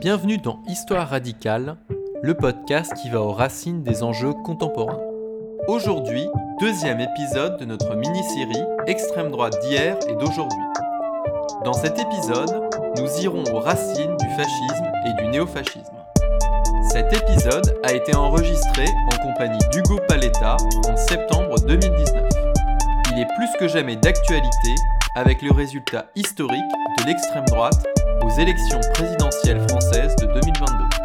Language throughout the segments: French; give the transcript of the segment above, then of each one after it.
Bienvenue dans Histoire radicale, le podcast qui va aux racines des enjeux contemporains. Aujourd'hui, deuxième épisode de notre mini-série Extrême droite d'hier et d'aujourd'hui. Dans cet épisode, nous irons aux racines du fascisme et du néofascisme. Cet épisode a été enregistré en compagnie d'Hugo Paletta en septembre 2019. Il est plus que jamais d'actualité avec le résultat historique de l'extrême droite aux élections présidentielles françaises de 2022.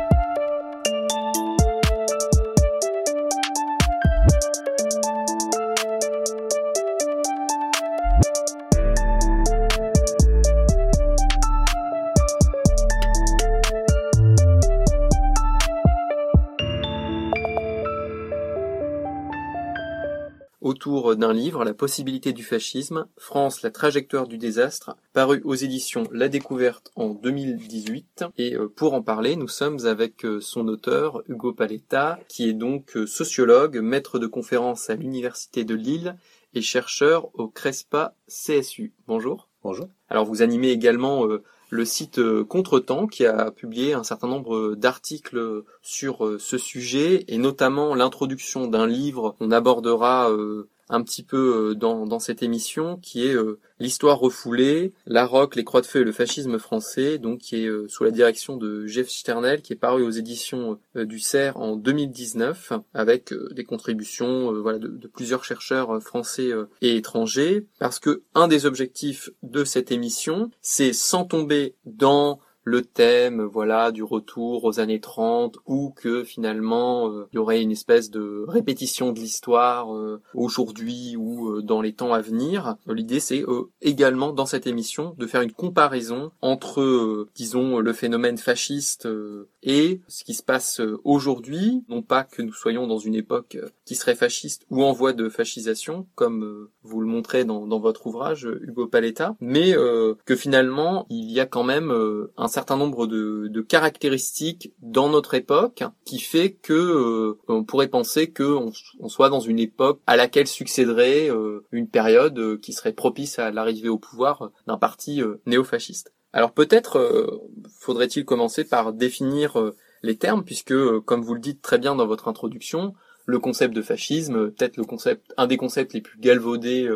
D'un livre, La possibilité du fascisme, France, la trajectoire du désastre, paru aux éditions La Découverte en 2018. Et euh, pour en parler, nous sommes avec euh, son auteur, Hugo Paletta, qui est donc euh, sociologue, maître de conférences à l'Université de Lille et chercheur au CRESPA CSU. Bonjour. Bonjour. Alors vous animez également le site Contretemps qui a publié un certain nombre d'articles sur ce sujet et notamment l'introduction d'un livre qu'on abordera un petit peu euh, dans, cette émission, qui est euh, l'histoire refoulée, la roque, les croix de feu et le fascisme français, donc qui est euh, sous la direction de Jeff Sternel, qui est paru aux éditions du CERF en 2019, avec des contributions de, de, plusieurs chercheurs français et étrangers, parce que un des objectifs de cette émission, c'est sans tomber dans le thème voilà du retour aux années 30 ou que finalement euh, il y aurait une espèce de répétition de l'histoire euh, aujourd'hui ou euh, dans les temps à venir. L'idée c'est également dans cette émission de faire une comparaison entre disons le phénomène fasciste et ce qui se passe aujourd'hui, non pas que nous soyons dans une époque qui serait fasciste ou en voie de fascisation comme vous le montrez dans, dans votre ouvrage Hugo Paletta, mais que finalement il y a quand même un certain nombre de, caractéristiques dans notre époque qui fait que euh, on pourrait penser que on, soit dans une époque à laquelle succéderait euh, une période euh, qui serait propice à l'arrivée au pouvoir d'un parti néofasciste. Alors peut-être faudrait-il commencer par définir les termes puisque comme vous le dites très bien dans votre introduction, le concept de fascisme, peut-être le concept un des concepts les plus galvaudés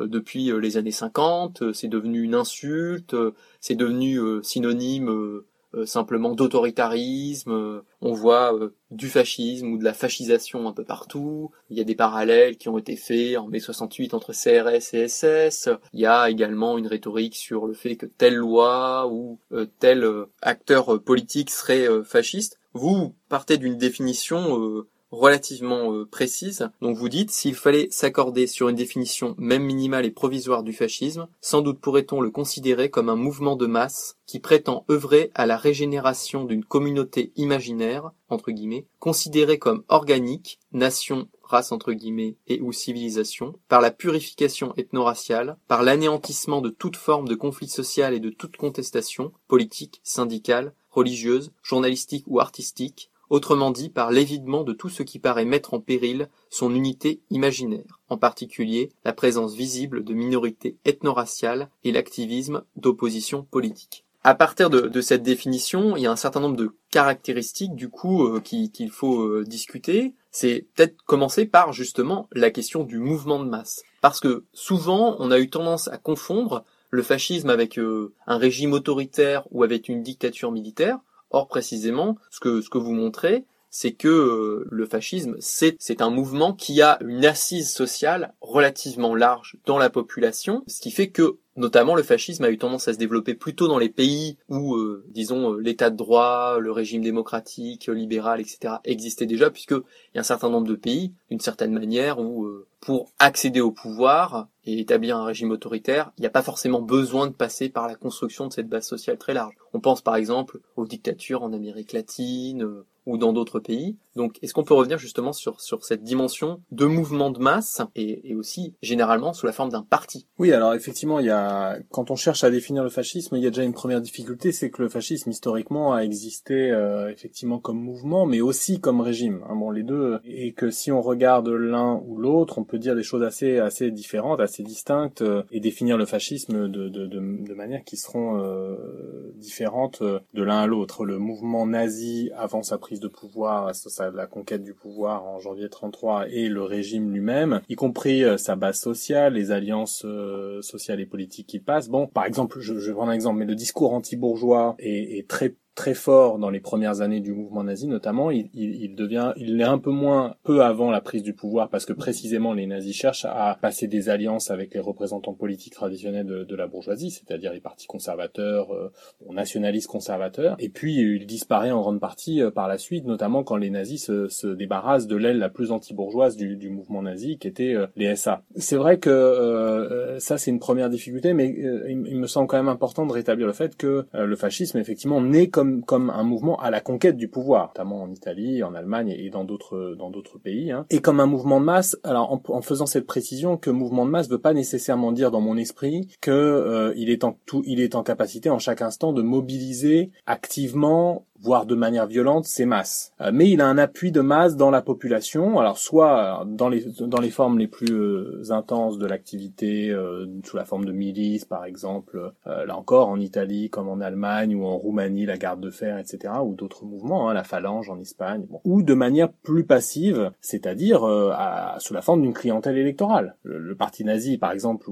depuis euh, les années 50, euh, c'est devenu une insulte, c'est devenu synonyme simplement d'autoritarisme, on voit du fascisme ou de la fascisation un peu partout, il y a des parallèles qui ont été faits en mai 68 entre CRS et SS, il y a également une rhétorique sur le fait que telle loi ou tel acteur politique serait fasciste. Vous partez d'une définition relativement euh, précise. Donc vous dites, s'il fallait s'accorder sur une définition même minimale et provisoire du fascisme, sans doute pourrait-on le considérer comme un mouvement de masse qui prétend œuvrer à la régénération d'une communauté imaginaire, entre guillemets, considérée comme organique, nation, race entre guillemets et ou civilisation, par la purification ethno-raciale, par l'anéantissement de toute forme de conflit social et de toute contestation, politique, syndicale, religieuse, journalistique ou artistique, autrement dit par l'évidement de tout ce qui paraît mettre en péril son unité imaginaire, en particulier la présence visible de minorités ethno-raciales et l'activisme d'opposition politique. À partir de, cette définition, il y a un certain nombre de caractéristiques du coup euh, qu'il faut euh, discuter. C'est peut-être commencer par justement la question du mouvement de masse. Parce que souvent, on a eu tendance à confondre le fascisme avec euh, un régime autoritaire ou avec une dictature militaire. Or, précisément, ce que, ce que vous montrez, c'est que euh, le fascisme, c'est, un mouvement qui a une assise sociale relativement large dans la population, ce qui fait que Notamment, le fascisme a eu tendance à se développer plutôt dans les pays où, euh, disons, euh, l'état de droit, le régime démocratique, libéral, etc. existait déjà, puisque il y a un certain nombre de pays, d'une certaine manière, où euh, pour accéder au pouvoir et établir un régime autoritaire, il n'y a pas forcément besoin de passer par la construction de cette base sociale très large. On pense par exemple aux dictatures en Amérique latine, ou dans d'autres pays. Donc, est-ce qu'on peut revenir justement sur, sur cette dimension de mouvement de masse et, aussi généralement sous la forme d'un parti? Oui, alors effectivement, il y a quand on cherche à définir le fascisme, il y a déjà une première difficulté, c'est que le fascisme historiquement a existé euh, effectivement comme mouvement, mais aussi comme régime. Hein, bon, les deux, et que si on regarde l'un ou l'autre, on peut dire des choses assez assez différentes, assez distinctes, euh, et définir le fascisme de, de, manière qui seront euh, différentes différentes de l'un à l'autre. Le mouvement nazi avant sa prise de pouvoir, la conquête du pouvoir en janvier 33 et le régime lui-même, y compris sa base sociale, les alliances sociales et politiques qui passent. Bon, par exemple, je, je vais prendre un exemple, mais le discours anti-bourgeois est très très fort dans les premières années du mouvement nazi notamment, il, il, devient, il l'est un peu moins peu avant la prise du pouvoir parce que précisément les nazis cherchent à passer des alliances avec les représentants politiques traditionnels de, de la bourgeoisie, c'est-à-dire les partis conservateurs, euh, nationalistes conservateurs, et puis il disparaît en grande partie euh, par la suite, notamment quand les nazis se, se débarrassent de l'aile la plus anti-bourgeoise du, du, mouvement nazi, qui était euh, les SA. C'est vrai que euh, ça c'est une première difficulté, mais il, il, me semble quand même important de rétablir le fait que le fascisme effectivement naît comme comme un mouvement à la conquête du pouvoir, notamment en Italie, en Allemagne et dans d'autres dans d'autres pays, hein. et comme un mouvement de masse. Alors en, en, faisant cette précision que mouvement de masse veut pas nécessairement dire dans mon esprit que euh, est en tout il est en capacité en chaque instant de mobiliser activement voire de manière violente, ces masses. Euh, mais il a un appui de masse dans la population, alors soit euh, dans les, dans les formes les plus euh, intenses de l'activité, sous la forme de milices par exemple, là encore en Italie comme en Allemagne ou en Roumanie, la garde de fer, etc., ou d'autres mouvements, hein, la phalange en Espagne, bon. ou de manière plus passive, c'est-à-dire sous la forme d'une clientèle électorale. Le, parti nazi, par exemple,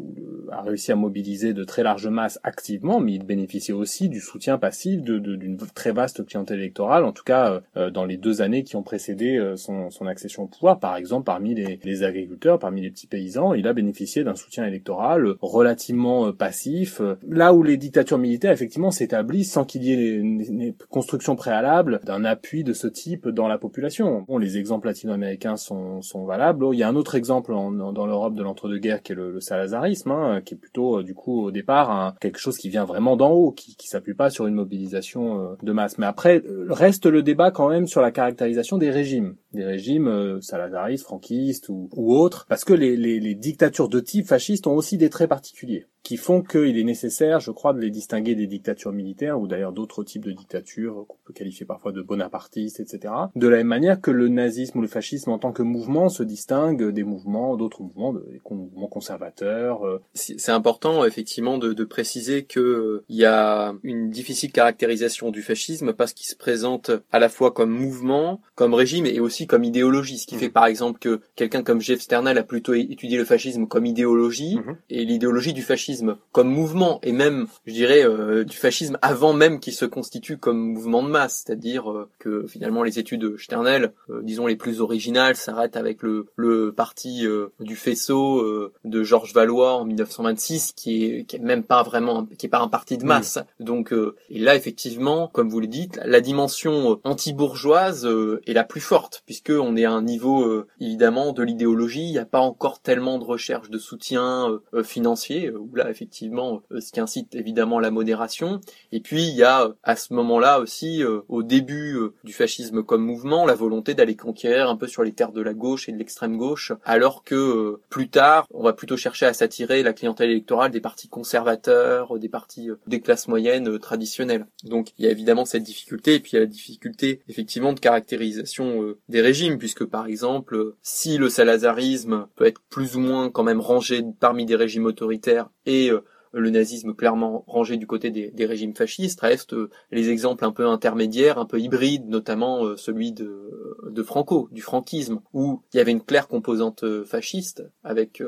a réussi à mobiliser de très larges masses activement, mais il bénéficiait aussi du soutien passif d'une de, très vaste clientèle électorale, en tout cas euh, dans les deux années qui ont précédé euh, son, son, accession au pouvoir. Par exemple, parmi les, les, agriculteurs, parmi les petits paysans, il a bénéficié d'un soutien électoral relativement euh, passif. Là où les dictatures militaires, effectivement, s'établissent sans qu'il y ait une, construction préalable d'un appui de ce type dans la population. Bon, les exemples latino-américains sont, sont valables. il y a un autre exemple en, dans l'Europe de l'entre-deux-guerres qui est le, le salazarisme, hein, qui est plutôt, du coup, au départ, quelque chose qui vient vraiment d'en haut, qui, qui s'appuie pas sur une mobilisation de masse. Mais après, reste le débat quand même sur la caractérisation des régimes, des régimes euh, salazaristes, franquistes ou, autres, parce que les, les dictatures de type fasciste ont aussi des traits particuliers qui font qu'il est nécessaire, je crois, de les distinguer des dictatures militaires ou d'ailleurs d'autres types de dictatures qu'on peut qualifier parfois de bonapartistes, etc. De la même manière que le nazisme ou le fascisme en tant que mouvement se distingue des mouvements, d'autres mouvements, des mouvements conservateurs. Euh. C'est important effectivement de, de préciser que euh, il y a une difficile caractérisation du fascisme parce qu'il se présente à la fois comme mouvement, comme régime et aussi comme idéologie, ce qui mmh. fait par exemple que quelqu'un comme Jeff Sternal a plutôt étudié le fascisme comme idéologie mmh. et l'idéologie du fascisme comme mouvement et même, je dirais, euh, du fascisme avant même qu'il se constitue comme mouvement de masse, c'est-à-dire euh, que finalement les études Sternel, euh, disons les plus originales, s'arrêtent avec le, le parti du faisceau de Georges Valois en 1926, qui est, qui est même pas vraiment, qui est pas un parti de masse. Donc, et là effectivement, comme vous le dites, la dimension anti-bourgeoise est la plus forte, puisque on est à un niveau évidemment de l'idéologie. Il n'y a pas encore tellement de recherche de soutien financier. Où effectivement euh, ce qui incite évidemment la modération. Et puis il y a euh, à ce moment-là aussi euh, au début du fascisme comme mouvement la volonté d'aller conquérir un peu sur les terres de la gauche et de l'extrême gauche, alors que plus tard on va plutôt chercher à s'attirer la clientèle électorale des partis conservateurs, des partis des classes moyennes traditionnelles. Donc il y a évidemment cette difficulté et puis il y a la difficulté effectivement de caractérisation des régimes puisque par exemple si le salazarisme peut être plus ou moins quand même rangé parmi des régimes autoritaires euh, le nazisme clairement rangé du côté des, régimes fascistes, restent euh, les exemples un peu intermédiaires, un peu hybrides, notamment euh, celui de, de Franco, du franquisme, où il y avait une claire composante fasciste avec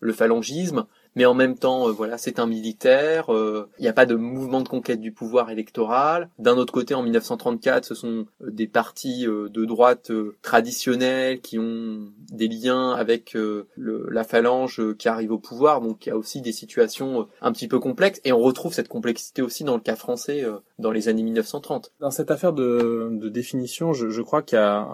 le phalangisme, mais en même temps, euh, voilà, c'est un militaire. Euh, il n'y a pas de mouvement de conquête du pouvoir électoral. D'un autre côté, en 1934, ce sont euh, des partis de droite traditionnels qui ont des liens avec la phalange qui arrive au pouvoir. Donc, il y a aussi des situations un petit peu complexes. Et on retrouve cette complexité aussi dans le cas français dans les années 1930. Dans cette affaire de, définition, je, crois qu'il y a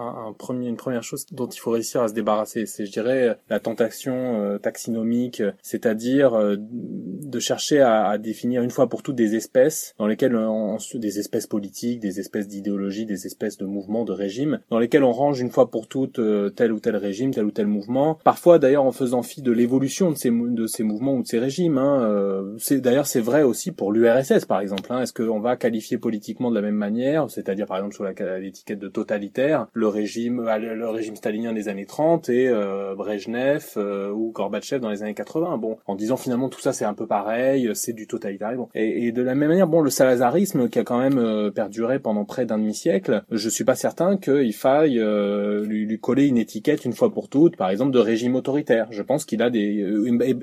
une première chose dont il faut réussir à se débarrasser. C'est, je dirais, la tentation taxinomique, c'est-à-dire euh, de chercher à, définir une fois pour toutes des espèces dans lesquelles on, des espèces politiques, des espèces d'idéologies, des espèces de mouvements, de régimes, dans lesquels on range une fois pour toutes euh, tel ou tel régime, tel ou tel mouvement. Parfois d'ailleurs en faisant fi de l'évolution de ces mouvements ou de ces régimes. Hein, euh, d'ailleurs c'est vrai aussi pour l'URSS par exemple. Hein. Est-ce qu'on va qualifier politiquement de la même manière, c'est-à-dire par exemple sous l'étiquette de totalitaire, le régime le régime stalinien des années 30 et Brejnev ou Gorbatchev dans les années 80. Bon, disant finalement tout ça c'est un peu pareil, c'est du totalitarisme. Et, de la même manière, bon, le salazarisme qui a quand même perduré pendant près d'un demi-siècle, je suis pas certain qu'il faille lui, lui, coller une étiquette une fois pour toutes, par exemple de régime autoritaire. Je pense qu'il a des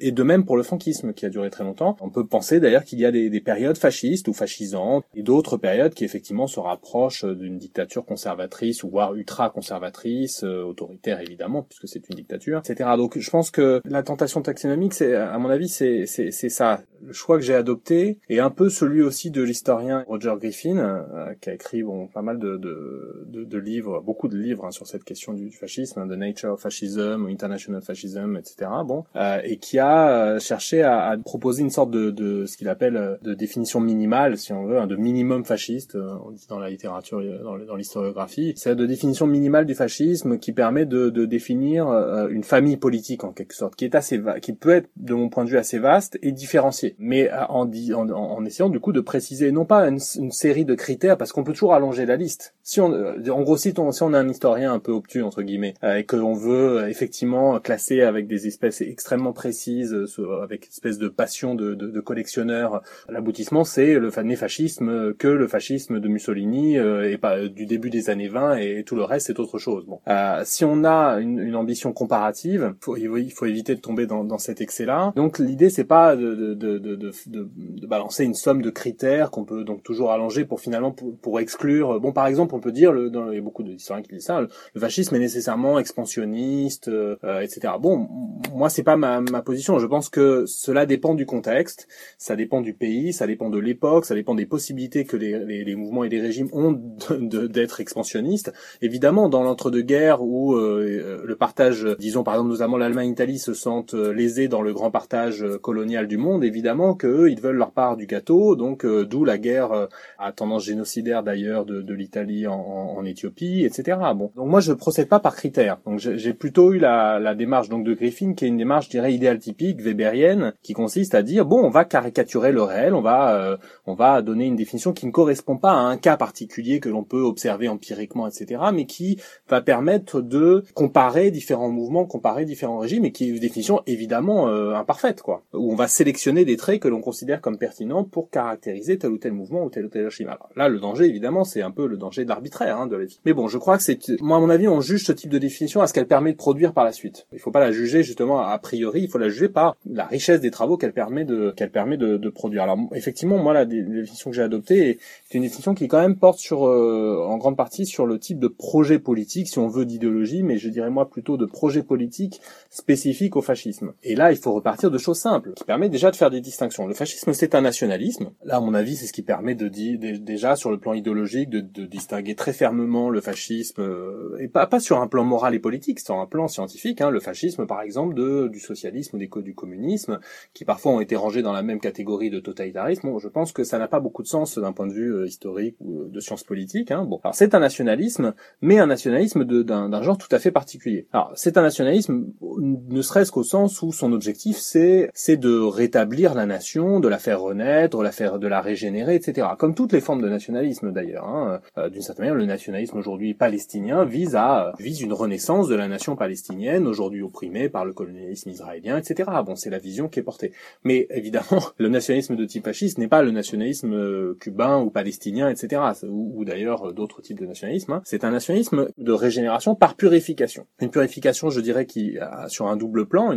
et de même pour le franquisme qui a duré très longtemps. On peut penser d'ailleurs qu'il y a des, des, périodes fascistes ou fascisantes et d'autres périodes qui effectivement se rapprochent d'une dictature conservatrice ou voire ultra-conservatrice, euh, autoritaire évidemment puisque c'est une dictature, etc. Donc je pense que la tentation taxonomique, c'est à mon avis, c'est ça. Le choix que j'ai adopté est un peu celui aussi de l'historien Roger Griffin euh, qui a écrit bon pas mal de de, de, de livres, beaucoup de livres hein, sur cette question du, fascisme, hein, The Nature of Fascism International Fascism, etc. Bon euh, et qui a cherché à, à, proposer une sorte de, de ce qu'il appelle de définition minimale, si on veut, hein, de minimum fasciste, on dit dans la littérature, dans l'historiographie, c'est de définition minimale du fascisme qui permet de, de définir euh, une famille politique en quelque sorte, qui est assez qui peut être de mon point vue assez vaste et différenciée, mais euh, en, essayant du coup de préciser non pas une, série de critères parce qu'on peut toujours allonger la liste. Si on, euh, en gros, si on, si on a un historien un peu obtus entre guillemets et que l'on veut effectivement classer avec des espèces extrêmement précises, avec une espèce de passion de, de, de collectionneur, l'aboutissement c'est le fascisme que le fascisme de Mussolini et pas du début des années 20 et tout le reste c'est autre chose. Bon, euh, si on a une, une ambition comparative, faut, il faut éviter de tomber dans, dans cet excès-là. Donc l'idée c'est pas de, de, de, de, balancer une somme de critères qu'on peut donc toujours allonger pour finalement pour, pour, exclure. Bon par exemple on peut dire, le, il y a beaucoup d'historiens qui disent ça, le, fascisme est nécessairement expansionniste, euh, etc. Bon, moi c'est pas ma, ma position. Je pense que cela dépend du contexte, ça dépend du pays, ça dépend de l'époque, ça dépend des possibilités que les, les, les mouvements et les régimes ont d'être expansionnistes. Évidemment, dans l'entre-deux-guerres où euh, le partage, disons par exemple notamment l'Allemagne-Italie se sentent euh, lésés dans le grand partage euh, colonial du monde, évidemment qu'eux, ils veulent leur part du gâteau, donc d'où la guerre à tendance génocidaire d'ailleurs de, de l'Italie en, en, Éthiopie, etc. Bon, donc moi je procède pas par critères. Donc j'ai plutôt eu la, la démarche donc de Griffin qui est une démarche, je dirais, idéal typique, weberienne, qui consiste à dire bon, on va caricaturer le réel, on va on va donner une définition qui ne correspond pas à un cas particulier que l'on peut observer empiriquement, etc., mais qui va permettre de comparer différents mouvements, comparer différents régimes, et qui est une définition évidemment euh, imparfaite, quoi. Où on va sélectionner des traits que l'on considère comme pertinents pour caractériser tel ou tel mouvement ou tel ou tel. Alors là, le danger, évidemment, c'est un peu le danger de l'arbitraire, hein, de la vie. Mais bon, je crois que c'est, moi, à mon avis, on juge ce type de définition à ce qu'elle permet de produire par la suite. Il faut pas la juger justement a priori, il faut la juger par la richesse des travaux qu'elle permet de, qu'elle permet de, de, produire. Alors effectivement, moi, la, définition que j'ai adoptée est une définition qui quand même porte sur, euh, en grande partie, sur le type de projet politique, si on veut, d'idéologie, mais je dirais moi plutôt de projet politique spécifique au fascisme. Et là, il faut repartir de choses simples, qui permettent déjà de faire des distinctions. Le fascisme, c'est un nationalisme. Là, à mon avis, c'est ce qui permet de dire déjà sur le plan idéologique de, de distinguer très fermement le fascisme, euh, et pas, pas sur un plan moral et politique, sur un plan scientifique. Hein, le fascisme, par exemple, de, du socialisme ou des du communisme, qui parfois ont été rangés dans la même catégorie de totalitarisme. Bon, je pense que ça n'a pas beaucoup de sens d'un point de vue euh, historique ou de sciences politiques. Hein. Bon, alors c'est un nationalisme, mais un nationalisme d'un genre tout à fait particulier. Alors c'est un nationalisme ne serait-ce qu'au sens où son objectif c'est c'est de rétablir la nation, de la faire renaître, de la faire de la régénérer, etc. Comme toutes les formes de nationalisme d'ailleurs. Hein. Euh, D'une certaine manière, le nationalisme aujourd'hui palestinien vise à vise une renaissance de la nation palestinienne aujourd'hui opprimée par le colonialisme israélien, etc. Bon, c'est la vision qui est portée. Mais évidemment, le nationalisme de type fasciste n'est pas le nationalisme euh, cubain ou palestinien, etc. Ou, ou d'ailleurs d'autres types de nationalisme. Hein. C'est un nationalisme de régénération par purification. Une purification, je dirais, qui sur un double plan,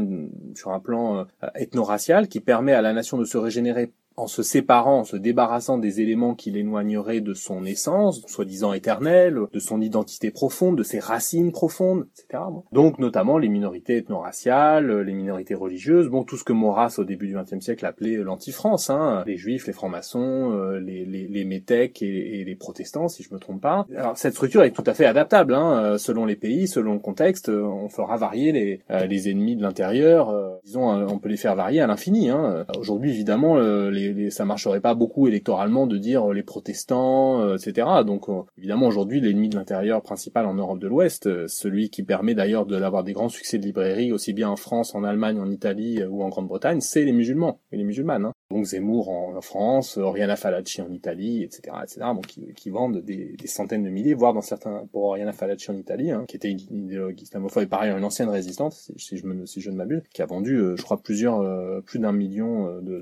sur un plan euh, ethno-racial, qui permet à la nation de se régénérer en se séparant, en se débarrassant des éléments qui l'éloigneraient de son essence, soi-disant éternelle, de son identité profonde, de ses racines profondes, etc. Donc notamment les minorités ethno-raciales, les minorités religieuses, bon tout ce que Maurras au début du XXe siècle appelait l'anti-France, hein, les juifs, les francs-maçons, euh, les, les, les métèques et, les protestants, si je me trompe pas. Alors cette structure est tout à fait adaptable, hein, euh, selon les pays, selon le contexte, euh, on fera varier les, les ennemis de l'intérieur, disons on peut les faire varier à l'infini. Hein. Aujourd'hui évidemment les ça marcherait pas beaucoup électoralement de dire les protestants, etc. Donc évidemment aujourd'hui l'ennemi de l'intérieur principal en Europe de l'Ouest, celui qui permet d'ailleurs d'avoir des grands succès de librairie aussi bien en France, en Allemagne, en Italie ou en Grande-Bretagne, c'est les musulmans et les musulmanes. Hein. Donc Zemmour en, France, Oriana Fallaci en Italie, etc., etc. Bon, qui, vendent des, centaines de milliers, voire dans certains pour Oriana Fallaci en Italie, hein, qui était une idéologue islamophobe et pareil une ancienne résistante, si, je me ne m'abuse, qui a vendu, euh, je crois, plusieurs euh, plus d'un million euh,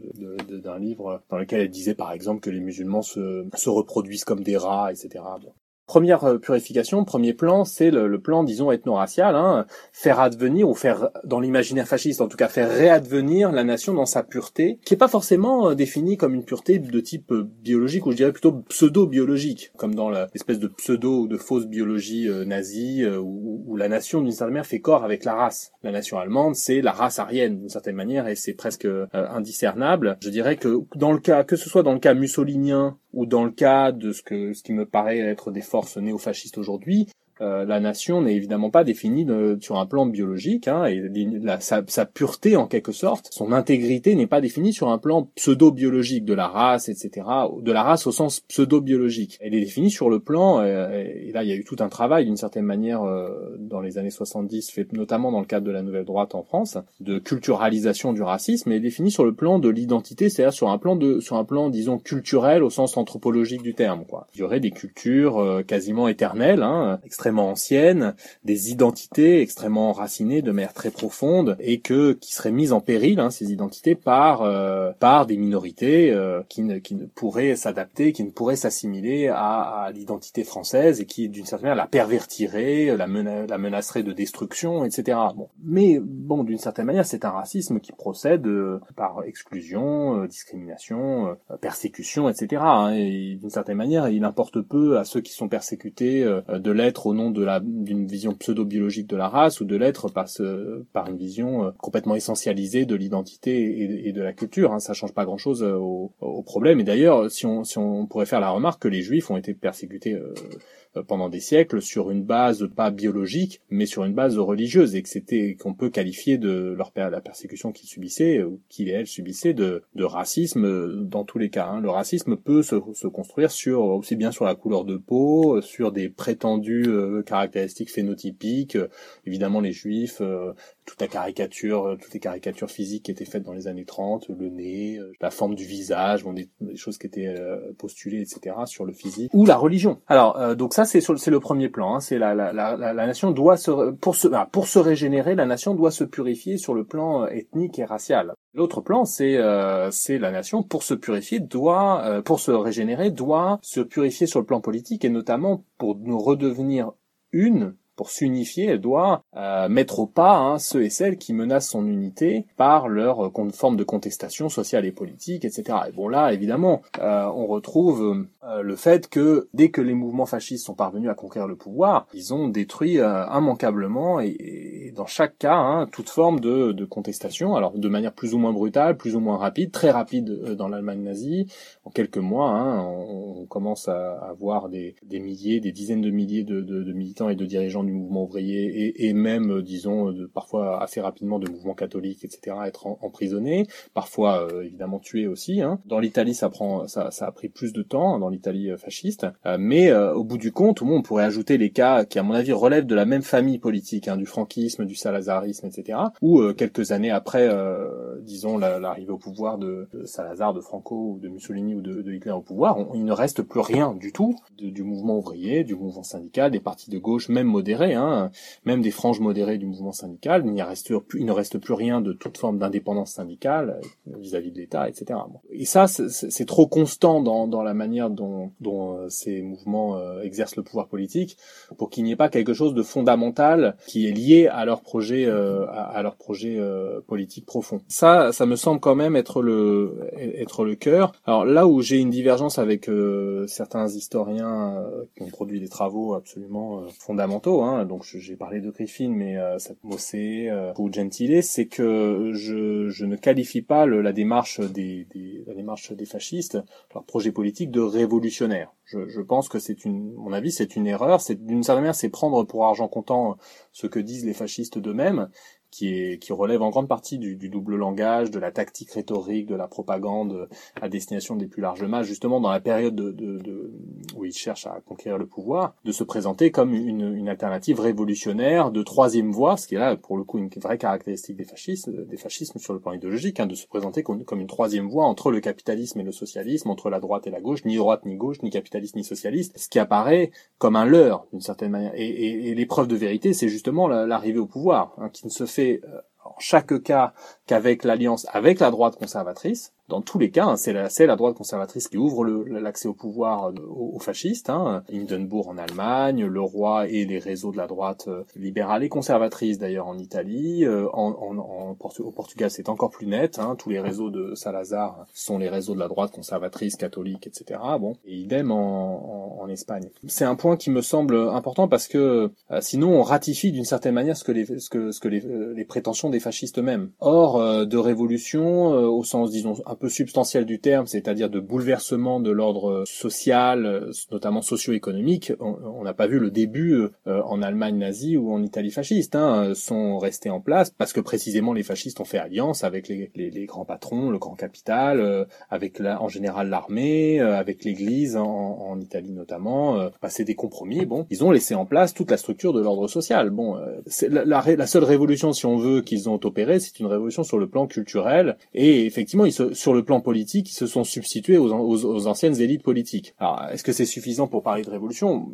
d'un livre dans lequel elle disait par exemple que les musulmans se, se reproduisent comme des rats, etc. Première euh, purification, premier plan, c'est le, plan, disons, ethno-racial, hein, faire advenir, ou faire, dans l'imaginaire fasciste en tout cas, faire réadvenir la nation dans sa pureté, qui est pas forcément euh, définie comme une pureté de type euh, biologique, ou je dirais plutôt pseudo-biologique, comme dans l'espèce de pseudo ou de fausse biologie nazie, où, la nation, d'une certaine manière, fait corps avec la race. La nation allemande, c'est la race aryenne, d'une certaine manière, et c'est presque indiscernable. Je dirais que dans le cas, que ce soit dans le cas mussolinien ou dans le cas de ce que ce qui me paraît être des forces néofascistes aujourd'hui, euh, la nation n'est évidemment pas définie sur un plan biologique, hein, et sa, pureté en quelque sorte, son intégrité n'est pas définie sur un plan pseudo-biologique de la race, etc., de la race au sens pseudo-biologique. Elle est définie sur le plan, euh, et là il y a eu tout un travail d'une certaine manière euh, dans les années 70, fait notamment dans le cadre de la nouvelle droite en France, de culturalisation du racisme, elle est définie sur le plan de l'identité, c'est-à-dire sur un plan de, sur un plan disons culturel au sens anthropologique du terme. Quoi. Il y aurait des cultures quasiment éternelles, hein, extrêmement anciennes, des identités extrêmement enracinées de manière très profonde et que qui seraient mises en péril hein, ces identités par euh, par des minorités euh, qui ne qui ne pourraient s'adapter, qui ne pourraient s'assimiler à, à l'identité française et qui d'une certaine manière la pervertiraient, la, mena la menaceraient de destruction, etc. Bon, mais bon d'une certaine manière c'est un racisme qui procède euh, par exclusion, discrimination, persécution, etc. Hein, et d'une certaine manière il importe peu à ceux qui sont persécutés de l'être au d'une vision pseudo-biologique de la race ou de l'être par ce, par une vision euh, complètement essentialisée de l'identité et, de la culture. Hein. Ça change pas grand-chose euh, au, au, problème. Et d'ailleurs, si on, si on pourrait faire la remarque que les Juifs ont été persécutés euh, euh, pendant des siècles sur une base pas biologique, mais sur une base religieuse, et que c'était qu'on peut qualifier de leur la persécution qu'ils subissaient ou qu'ils et elles subissaient de, de racisme euh, dans tous les cas. Hein. Le racisme peut se, se, construire sur aussi bien sur la couleur de peau, sur des prétendues euh, caractéristiques phénotypiques. évidemment, les juifs toute la caricature, euh, toutes les caricatures physiques qui étaient faites dans les années 30, le nez, euh, la forme du visage, bon, des, choses qui étaient euh, postulées, etc. sur le physique, ou la religion. Alors, donc ça c'est c'est le premier plan. Hein, c'est la, la, la, la, nation doit se pour se ah, pour se régénérer, la nation doit se purifier sur le plan ethnique et racial. L'autre plan, c'est c'est la nation pour se purifier doit pour se régénérer doit se purifier sur le plan politique et notamment pour nous redevenir une pour s'unifier, elle doit euh, mettre au pas hein, ceux et celles qui menacent son unité par leur euh, forme de contestation sociale et politique, etc. Et bon là, évidemment, euh, on retrouve le fait que dès que les mouvements fascistes sont parvenus à conquérir le pouvoir, ils ont détruit immanquablement et, dans chaque cas hein, toute forme de, de, contestation, alors de manière plus ou moins brutale, plus ou moins rapide, très rapide dans l'Allemagne nazie. En quelques mois, hein, on, commence à, avoir des, des, milliers, des dizaines de milliers de, de militants et de dirigeants du mouvement ouvrier et, et même, euh, disons, de, parfois assez rapidement de mouvements catholiques, etc., être emprisonnés, parfois euh, évidemment tués aussi. Hein. Dans l'Italie, ça prend, ça, ça a pris plus de temps hein, dans l'Italie euh, fasciste, mais au bout du compte, on pourrait ajouter les cas qui, à mon avis, relèvent de la même famille politique, hein, du franquisme, du salazarisme, etc., où quelques années après, disons, l'arrivée au pouvoir de, Salazar, de Franco, ou de Mussolini ou de, Hitler au pouvoir, il ne reste plus rien du tout du mouvement ouvrier, du mouvement syndical, des partis de gauche, même modérés Hein. même des franges modérées du mouvement syndical, il, ne reste plus rien de toute forme d'indépendance syndicale euh, vis-à-vis de l'État, etc. Et ça, c'est trop constant dans, dans, la manière dont, dont euh, ces mouvements euh, exercent le pouvoir politique pour qu'il n'y ait pas quelque chose de fondamental qui est lié à leur projet, à, leur projet politique profond. Ça, ça me semble quand même être le être le cœur. Alors là où j'ai une divergence avec certains historiens qui ont produit des travaux absolument fondamentaux, hein, Hein, donc j'ai parlé de Griffin, mais euh, Mossé euh, ou Gentile, c'est que je, ne qualifie pas la démarche des, fascistes, leur projet politique, de révolutionnaire. Je, je pense que c'est une, mon avis, c'est une erreur. C'est d'une certaine manière, c'est prendre pour argent comptant ce que disent les fascistes d'eux-mêmes, qui est qui relève en grande partie du, du, double langage, de la tactique rhétorique, de la propagande à destination des plus larges masses, justement dans la période de, de, de où il cherche à conquérir le pouvoir, de se présenter comme une, une alternative révolutionnaire de troisième voie, ce qui est là pour le coup une vraie caractéristique des fascistes, des fascismes sur le plan idéologique, hein, de se présenter comme, comme, une troisième voie entre le capitalisme et le socialisme, entre la droite et la gauche, ni droite ni gauche, ni capitaliste ni socialiste, ce qui apparaît comme un leurre d'une certaine manière. Et, et, et l'épreuve de vérité, c'est justement l'arrivée au pouvoir, hein, qui ne se fait euh, en chaque cas qu'avec l'alliance avec la droite conservatrice, dans tous les cas, hein, c'est la, la, droite conservatrice qui ouvre l'accès au pouvoir euh, aux, fascistes. Hein. Hindenburg en Allemagne, le roi et les réseaux de la droite euh, libérale et conservatrice d'ailleurs en Italie. Euh, en, en, en au Portugal, c'est encore plus net. Hein. Tous les réseaux de Salazar sont les réseaux de la droite conservatrice, catholique, etc. Bon, et idem en, en Espagne. C'est un point qui me semble important parce que sinon on ratifie d'une certaine manière ce que les, ce que, ce que les, les prétentions des fascistes eux-mêmes. Or, de révolution au sens disons peu substantiel du terme, c'est-à-dire de bouleversement de l'ordre social, notamment socio-économique, on n'a pas vu le début euh, en Allemagne nazie ou en Italie fasciste, hein, sont restés en place parce que précisément les fascistes ont fait alliance avec les, les, les grands patrons, le grand capital, euh, avec la, en général l'armée, euh, avec l'Église en, en, Italie notamment. Bah, c'est des compromis. Bon, ils ont laissé en place toute la structure de l'ordre social. Bon, c'est la, la, la, seule révolution, si on veut, qu'ils ont opérée, c'est une révolution sur le plan culturel et effectivement, ils se, le plan politique, ils se sont substitués aux, anciennes élites politiques. Alors, est-ce que c'est suffisant pour parler de révolution?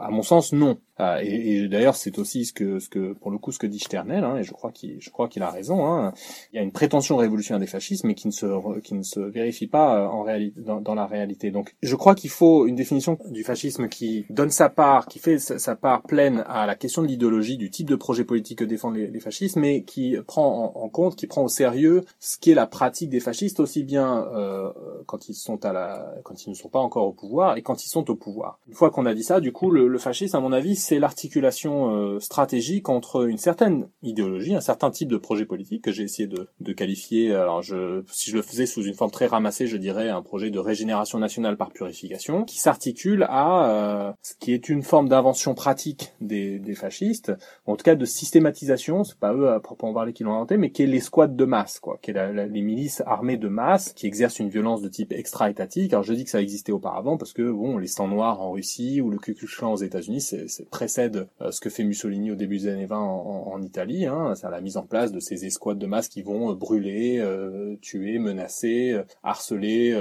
À mon sens, non. Ah, et, d'ailleurs, c'est aussi ce que, ce que, pour le coup, ce que dit Sternel, hein, et je crois qu'il, je crois qu'il a raison. Hein. Il y a une prétention révolutionnaire des fascistes, mais qui ne se, qui ne se vérifie pas euh, en réalité, dans, la réalité. Donc, je crois qu'il faut une définition du fascisme qui donne sa part, qui fait sa, part pleine à la question de l'idéologie, du type de projet politique que défendent les, les fascistes, mais qui prend en, en, compte, qui prend au sérieux ce qui est la pratique des fascistes aussi bien euh, quand ils sont à la, quand ils ne sont pas encore au pouvoir et quand ils sont au pouvoir. Une fois qu'on a dit ça, du coup, le, le fascisme, à mon avis, c'est l'articulation euh, stratégique entre une certaine idéologie, un certain type de projet politique que j'ai essayé de, de, qualifier. Alors, je, si je le faisais sous une forme très ramassée, je dirais un projet de régénération nationale par purification, qui s'articule à euh, ce qui est une forme d'invention pratique des, des fascistes, en tout cas de systématisation. C'est pas eux à proprement parler qui l'ont inventé, mais qui est l'escouade de masse, quoi, qui est la, les milices armées de masse qui exercent une violence de type extra-étatique. Alors, je dis que ça existait auparavant parce que bon, les sangs noirs en Russie ou le Ku Klux Klan aux États-Unis, c'est précède euh, ce que fait Mussolini au début des années 20 en, en, Italie. Hein, c'est la mise en place de ces escouades de masse qui vont euh, brûler, euh, tuer, menacer, harceler,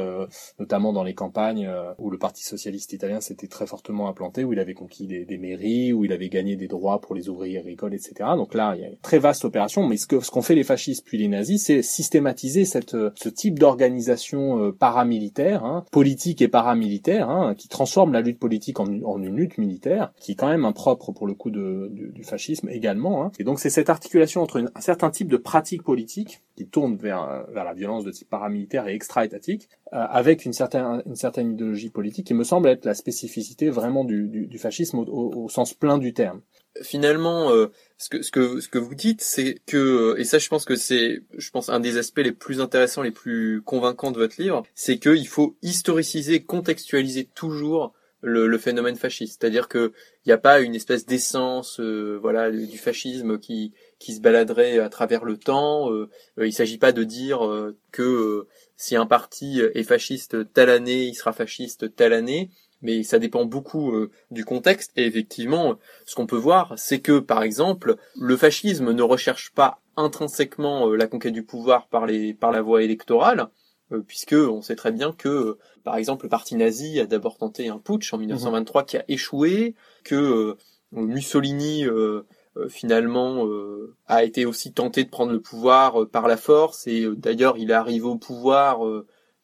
notamment dans les campagnes où le Parti socialiste italien s'était très fortement implanté, où il avait conquis des, des, mairies, où il avait gagné des droits pour les ouvriers agricoles, etc. Donc là, il y a une très vaste opération. Mais ce que ce qu'ont fait les fascistes puis les nazis, c'est systématiser cette ce type d'organisation paramilitaire, hein, politique et paramilitaire, hein, qui transforme la lutte politique en, une lutte militaire, qui est quand même un propre pour le coup du, fascisme également. Hein. Et donc c'est cette articulation entre un certain type de pratique politique qui tourne vers, vers la violence de type paramilitaire et extra-étatique, euh, avec une certaine, idéologie politique qui me semble être la spécificité vraiment du, fascisme au, sens plein du terme. Finalement, euh, ce que ce que ce que vous dites, c'est que et ça, je pense que c'est, je pense un des aspects les plus intéressants, les plus convaincants de votre livre, c'est qu'il faut historiciser, contextualiser toujours le, le phénomène fasciste. C'est-à-dire que il n'y a pas une espèce d'essence, euh, voilà, du fascisme qui qui se baladerait à travers le temps. Euh, euh il s'agit pas de dire euh, que si un parti est fasciste telle année, il sera fasciste telle année. Mais ça dépend beaucoup du contexte. Et effectivement, ce qu'on peut voir, c'est que, par exemple, le fascisme ne recherche pas intrinsèquement la conquête du pouvoir par les par la voie électorale, euh, puisque on sait très bien que, euh, par exemple, le parti nazi a d'abord tenté un putsch en 1923 qui a échoué, que euh, Mussolini finalement a été aussi tenté de prendre le pouvoir par la force, et d'ailleurs il est arrivé au pouvoir,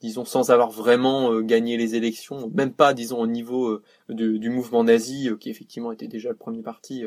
disons, sans avoir vraiment gagné les élections, même pas, disons, au niveau du mouvement nazi, qui effectivement était déjà le premier parti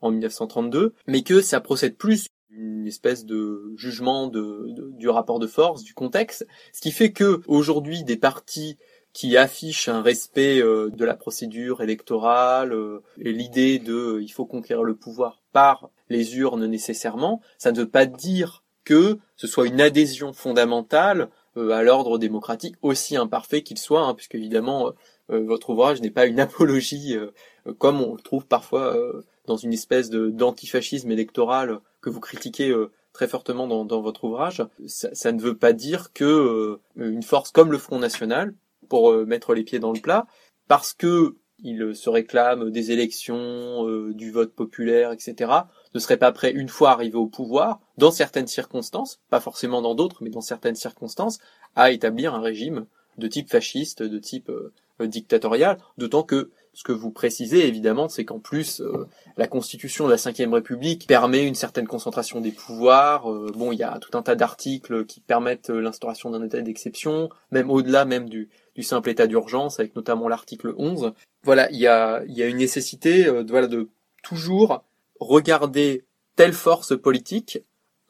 en 1932, mais que ça procède plus une espèce de jugement de, du rapport de force, du contexte, ce qui fait que aujourd'hui des partis qui affichent un respect euh, de la procédure électorale euh, et l'idée de euh, il faut conquérir le pouvoir par les urnes nécessairement, ça ne veut pas dire que ce soit une adhésion fondamentale à l'ordre démocratique aussi imparfait qu'il soit, hein, puisque évidemment votre ouvrage n'est pas une apologie comme on le trouve parfois dans une espèce d'antifascisme électoral que vous critiquez très fortement dans, votre ouvrage, ça, ça, ne veut pas dire que une force comme le Front National, pour mettre les pieds dans le plat, parce que il se réclame des élections, du vote populaire, etc., ne serait pas prêt, une fois arrivé au pouvoir, dans certaines circonstances, pas forcément dans d'autres, mais dans certaines circonstances, à établir un régime de type fasciste, de type euh, dictatorial, d'autant que ce que vous précisez évidemment, c'est qu'en plus euh, la constitution de la Ve République permet une certaine concentration des pouvoirs. Euh, bon, il y a tout un tas d'articles qui permettent l'instauration d'un état d'exception, même au-delà même du, simple état d'urgence, avec notamment l'article 11. Voilà, il y a, y a une nécessité voilà, de toujours regarder telle force politique,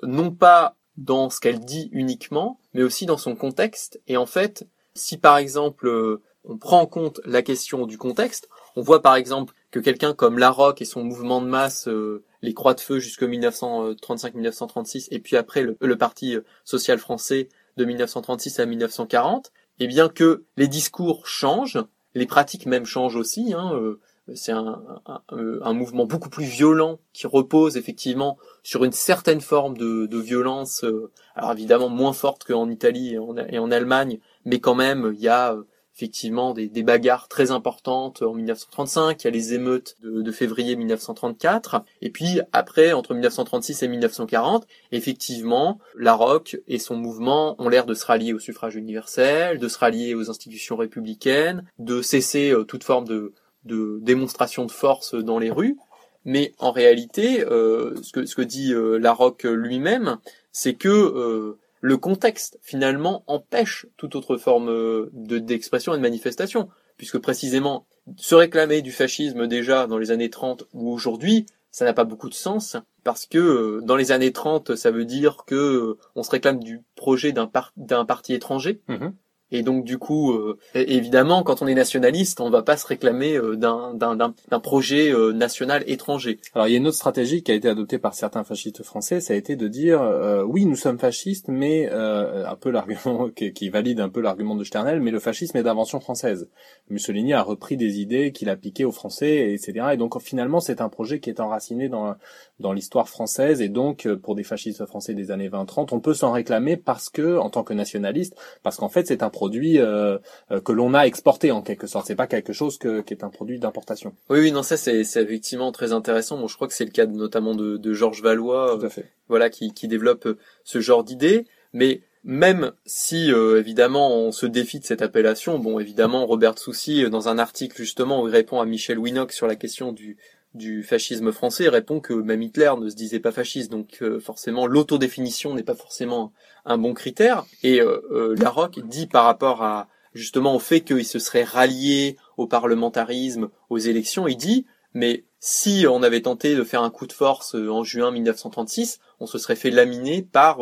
non pas dans ce qu'elle dit uniquement, mais aussi dans son contexte. Et en fait, si par exemple euh, on prend en compte la question du contexte, on voit par exemple que quelqu'un comme Larocque et son mouvement de masse, euh, les Croix de Feu jusqu'en 1935-1936, et puis après le, Parti social français de 1936 à 1940, et eh bien que les discours changent, les pratiques même changent aussi. Hein, euh, c'est un, un, mouvement beaucoup plus violent qui repose effectivement sur une certaine forme de, de violence, euh, alors évidemment moins forte qu'en Italie et en, et en, Allemagne, mais quand même il y a euh, effectivement des, des, bagarres très importantes en 1935, il y a les émeutes de, de, février 1934, et puis après, entre 1936 et 1940, effectivement, la ROC et son mouvement ont l'air de se rallier au suffrage universel, de se rallier aux institutions républicaines, de cesser euh, toute forme de, de démonstration de force dans les rues, mais en réalité, euh, ce, que, ce que dit euh, Larocque lui-même, c'est que euh, le contexte finalement empêche toute autre forme euh, de d'expression et de manifestation, puisque précisément se réclamer du fascisme déjà dans les années 30 ou aujourd'hui, ça n'a pas beaucoup de sens parce que euh, dans les années 30, ça veut dire que on se réclame du projet d'un d'un parti étranger. Mm-hmm. Et donc du coup, euh, évidemment, quand on est nationaliste, on va pas se réclamer euh, d'un, d'un, d'un, projet euh, national étranger. Alors il y a une autre stratégie qui a été adoptée par certains fascistes français, ça a été de dire oui, nous sommes fascistes, mais un peu l'argument qui, qui, valide un peu l'argument de Sternel, mais le fascisme est d'invention française. Mussolini a repris des idées qu'il a piquées aux Français, etc. Et donc finalement, c'est un projet qui est enraciné dans dans l'histoire française, et donc pour des fascistes français des années 20-30, on peut s'en réclamer parce que, en tant que nationaliste, parce qu'en fait c'est un produit euh, euh, que l'on a exporté en quelque sorte. C'est pas quelque chose que, qui est un produit d'importation. Oui, oui, non, ça c'est, effectivement très intéressant. Bon, je crois que c'est le cas notamment de, de Georges Valois, Tout à fait. voilà, qui, qui développe ce genre d'idées. Mais même si euh, évidemment on se défie de cette appellation, bon évidemment Robert Soucy dans un article justement où il répond à Michel Winock sur la question du du fascisme français répond que même Hitler ne se disait pas fasciste, donc euh, forcément l'autodéfinition n'est pas forcément un bon critère. Et euh, euh dit par rapport à justement au fait qu'il se serait rallié au parlementarisme, aux élections, il dit mais si on avait tenté de faire un coup de force euh, en juin 1936, on se serait fait laminer par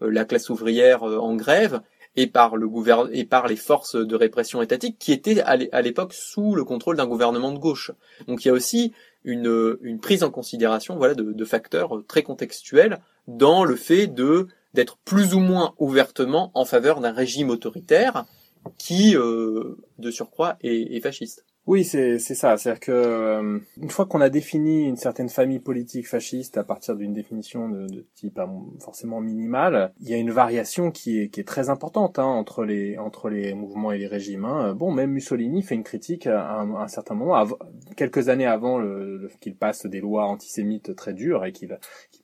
la classe ouvrière en grève et par le et par les forces de répression étatique qui étaient à l'époque sous le contrôle d'un gouvernement de gauche. Donc il y a aussi une, prise en considération voilà, de, facteurs très contextuels dans le fait de d'être plus ou moins ouvertement en faveur d'un régime autoritaire qui, euh, de surcroît, est fasciste. Oui, c'est ça. C'est-à-dire que euh, une fois qu'on a défini une certaine famille politique fasciste à partir d'une définition de, type euh, forcément minimale, il y a une variation qui est qui est très importante hein, entre les entre les mouvements et les régimes. Hein. Bon, même Mussolini fait une critique à un, certain moment, quelques années avant le, qu'il passe des lois antisémites très dures et qu'il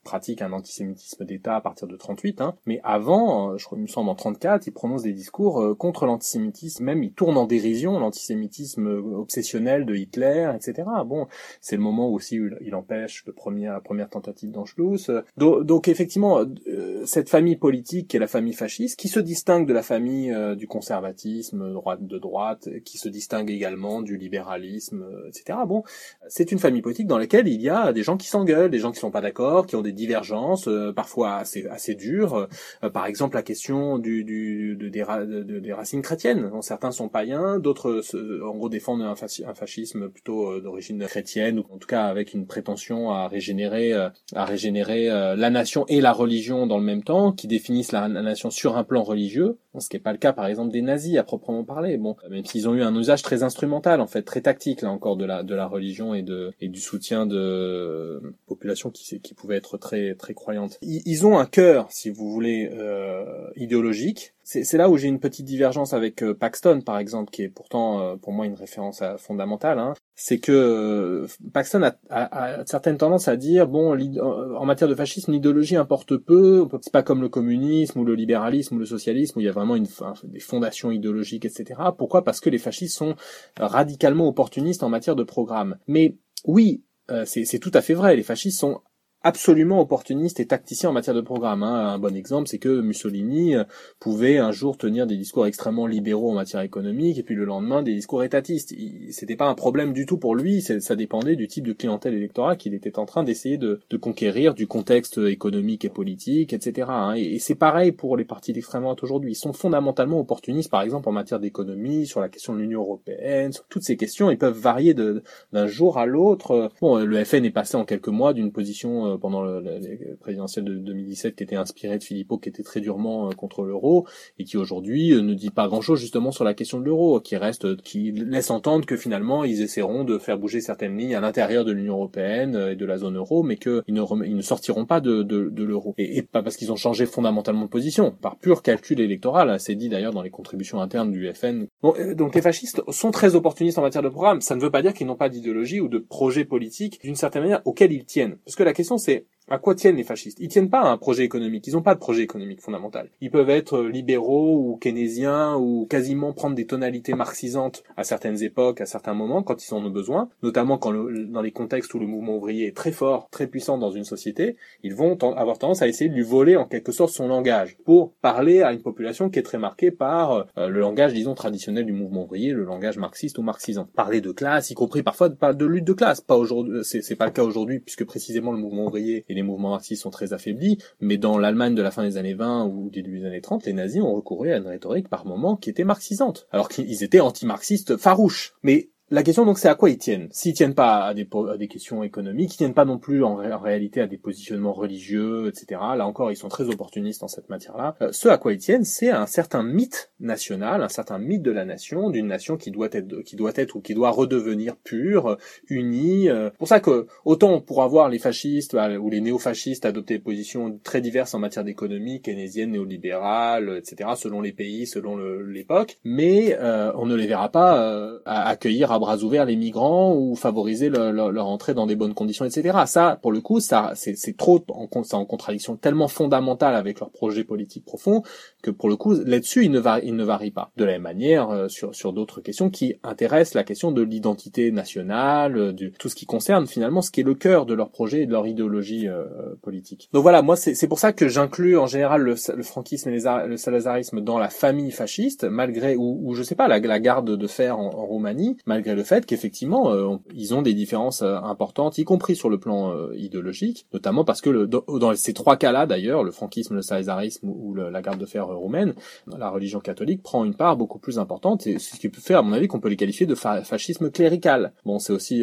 pratique un antisémitisme d'État à partir de 38. Hein. Mais avant, euh, je crois, il me semble en 34, il prononce des discours contre l'antisémitisme. Même il tourne en dérision l'antisémitisme obsessionnel de Hitler, etc. Bon, c'est le moment aussi où il empêche la première tentative d'Anschluss. Donc, donc, effectivement, euh, cette famille politique qui est la famille fasciste, qui se distingue de la famille euh, du conservatisme droite de droite, qui se distingue également du libéralisme, euh, etc. Bon, c'est une famille politique dans laquelle il y a des gens qui s'engueulent, des gens qui sont pas d'accord, qui ont des divergences, parfois assez, assez dures. par exemple, la question du, du, de, des, des racines chrétiennes. certains sont païens, d'autres en gros défendent un un, fascisme plutôt d'origine chrétienne ou en tout cas avec une prétention à régénérer, à régénérer la nation et la religion dans le même temps, qui définissent la, nation sur un plan religieux, ce qui n'est pas le cas par exemple des nazis à proprement parler. Bon, même s'ils ont eu un usage très instrumental en fait, très tactique là encore de la de la religion et de et du soutien de populations qui qui pouvaient être très très croyantes. Ils, ont un cœur, si vous voulez, euh, idéologique c'est là où j'ai une petite divergence avec euh, Paxton, par exemple, qui est pourtant euh, pour moi une référence euh, fondamentale. Hein. C'est que Paxton a, a, a, certaines tendances à dire bon, en matière de fascisme, l'idéologie importe peu. C'est pas comme le communisme ou le libéralisme ou le socialisme où il y a vraiment une, des fondations idéologiques, etc. Pourquoi? Parce que les fascistes sont radicalement opportunistes en matière de programme. Mais oui, c'est tout à fait vrai. Les fascistes sont absolument opportuniste et tacticien en matière de programme. Hein. Un bon exemple, c'est que Mussolini euh, pouvait un jour tenir des discours extrêmement libéraux en matière économique, et puis le lendemain des discours étatistes. C'était pas un problème du tout pour lui, ça dépendait du type de clientèle électorale qu'il était en train d'essayer de, de, conquérir, du contexte économique et politique, etc. Hein. Et, c'est pareil pour les partis d'extrême droite aujourd'hui. Ils sont fondamentalement opportunistes, par exemple en matière d'économie, sur la question de l'Union européenne, sur toutes ces questions. Ils peuvent varier d'un jour à l'autre. Bon, le FN est passé en quelques mois d'une position euh, pendant le, le, de 2017 qui était inspiré de Philippot qui était très durement euh, contre l'euro et qui aujourd'hui euh, ne dit pas grand chose justement sur la question de l'euro qui reste qui laisse entendre que finalement ils essaieront de faire bouger certaines lignes à l'intérieur de l'Union européenne et de la zone euro mais qu'ils ne, ils ne sortiront pas de, de, de l'euro. Et, et, pas parce qu'ils ont changé fondamentalement de position. Par pur calcul électoral c'est dit d'ailleurs dans les contributions internes du FN bon, donc les fascistes sont très opportunistes en matière de programme. Ça ne veut pas dire qu'ils n'ont pas d'idéologie ou de projet politique d'une certaine manière auquel ils tiennent. Parce que la question c'est à quoi tiennent les fascistes? Ils tiennent pas à un projet économique. Ils n'ont pas de projet économique fondamental. Ils peuvent être euh, libéraux ou keynésiens ou quasiment prendre des tonalités marxisantes à certaines époques, à certains moments, quand ils en ont besoin. Notamment quand dans les contextes où le mouvement ouvrier est très fort, très puissant dans une société, ils vont avoir tendance à essayer de lui voler en quelque sorte son langage pour parler à une population qui est très marquée par euh, le langage, disons, traditionnel du mouvement ouvrier, le langage marxiste ou marxisant. Parler de classe, y compris parfois de, lutte de classe. Pas aujourd'hui, c'est pas le cas aujourd'hui puisque précisément le mouvement ouvrier et mouvements marxistes sont très affaiblis, mais dans l'Allemagne de la fin des années 20 ou début des années 30, les nazis ont recouru à une rhétorique par moments qui était marxisante, alors qu'ils étaient anti-marxistes farouches. Mais la question donc c'est à quoi ils tiennent? S'ils tiennent pas à des, questions économiques, ils tiennent pas non plus en, réalité à des positionnements religieux, etc. Là encore, ils sont très opportunistes en cette matière-là. Euh, ce à quoi ils tiennent, c'est un certain mythe national, un certain mythe de la nation, d'une nation qui doit être, qui doit être ou qui doit redevenir pure, unie. Euh. pour ça que autant pour avoir les fascistes euh, ou les néo-fascistes adopter des positions très diverses en matière d'économie, keynésienne, néolibérale, etc. selon les pays, selon l'époque, mais on ne les verra pas accueillir à bras ouverts les migrants ou favoriser leur, entrée dans des bonnes conditions, etc. Ça, pour le coup, ça, c'est trop en, en contradiction tellement fondamentale avec leur projet politique profond que pour le coup, là-dessus, ils ne, varient, ne varient pas. De la même manière, euh, sur, sur d'autres questions qui intéressent la question de l'identité nationale, euh, du, tout ce qui concerne finalement ce qui est le cœur de leur projet et de leur idéologie euh, politique. Donc voilà, moi, c'est pour ça que j'inclus en général le, le franquisme et les, le salazarisme dans la famille fasciste, malgré, ou, ou je sais pas, la, la garde de fer en, en Roumanie, malgré le fait qu'effectivement euh, ils ont des différences euh, importantes, y compris sur le plan euh, idéologique, notamment parce que le, dans ces trois cas-là d'ailleurs, le franquisme, le césarisme ou, la garde de fer roumaine, la religion catholique prend une part beaucoup plus importante, et ce qui peut faire à mon avis qu'on peut les qualifier de fascisme clérical. Bon, c'est aussi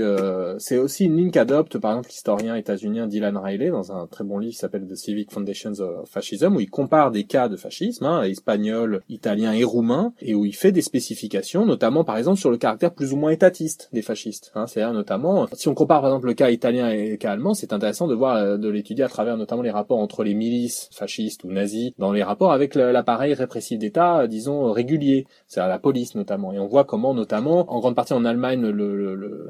c'est aussi une ligne qu'adopte par exemple l'historien états-unien Dylan Riley dans un très bon livre qui s'appelle The Civic Foundations of Fascism où il compare des cas de fascisme, hein, espagnol, italien et roumain, et où il fait des spécifications, notamment par exemple sur le caractère plus ou moins étatiste des fascistes. Hein, C'est-à-dire notamment, si on compare par exemple le cas italien et le cas allemand, c'est intéressant de voir, euh, de l'étudier à travers notamment les rapports entre les milices fascistes ou nazis, dans les rapports avec l'appareil répressif d'État, euh, disons régulier, c'est-à-dire la police notamment. Et on voit comment notamment, en grande partie en Allemagne,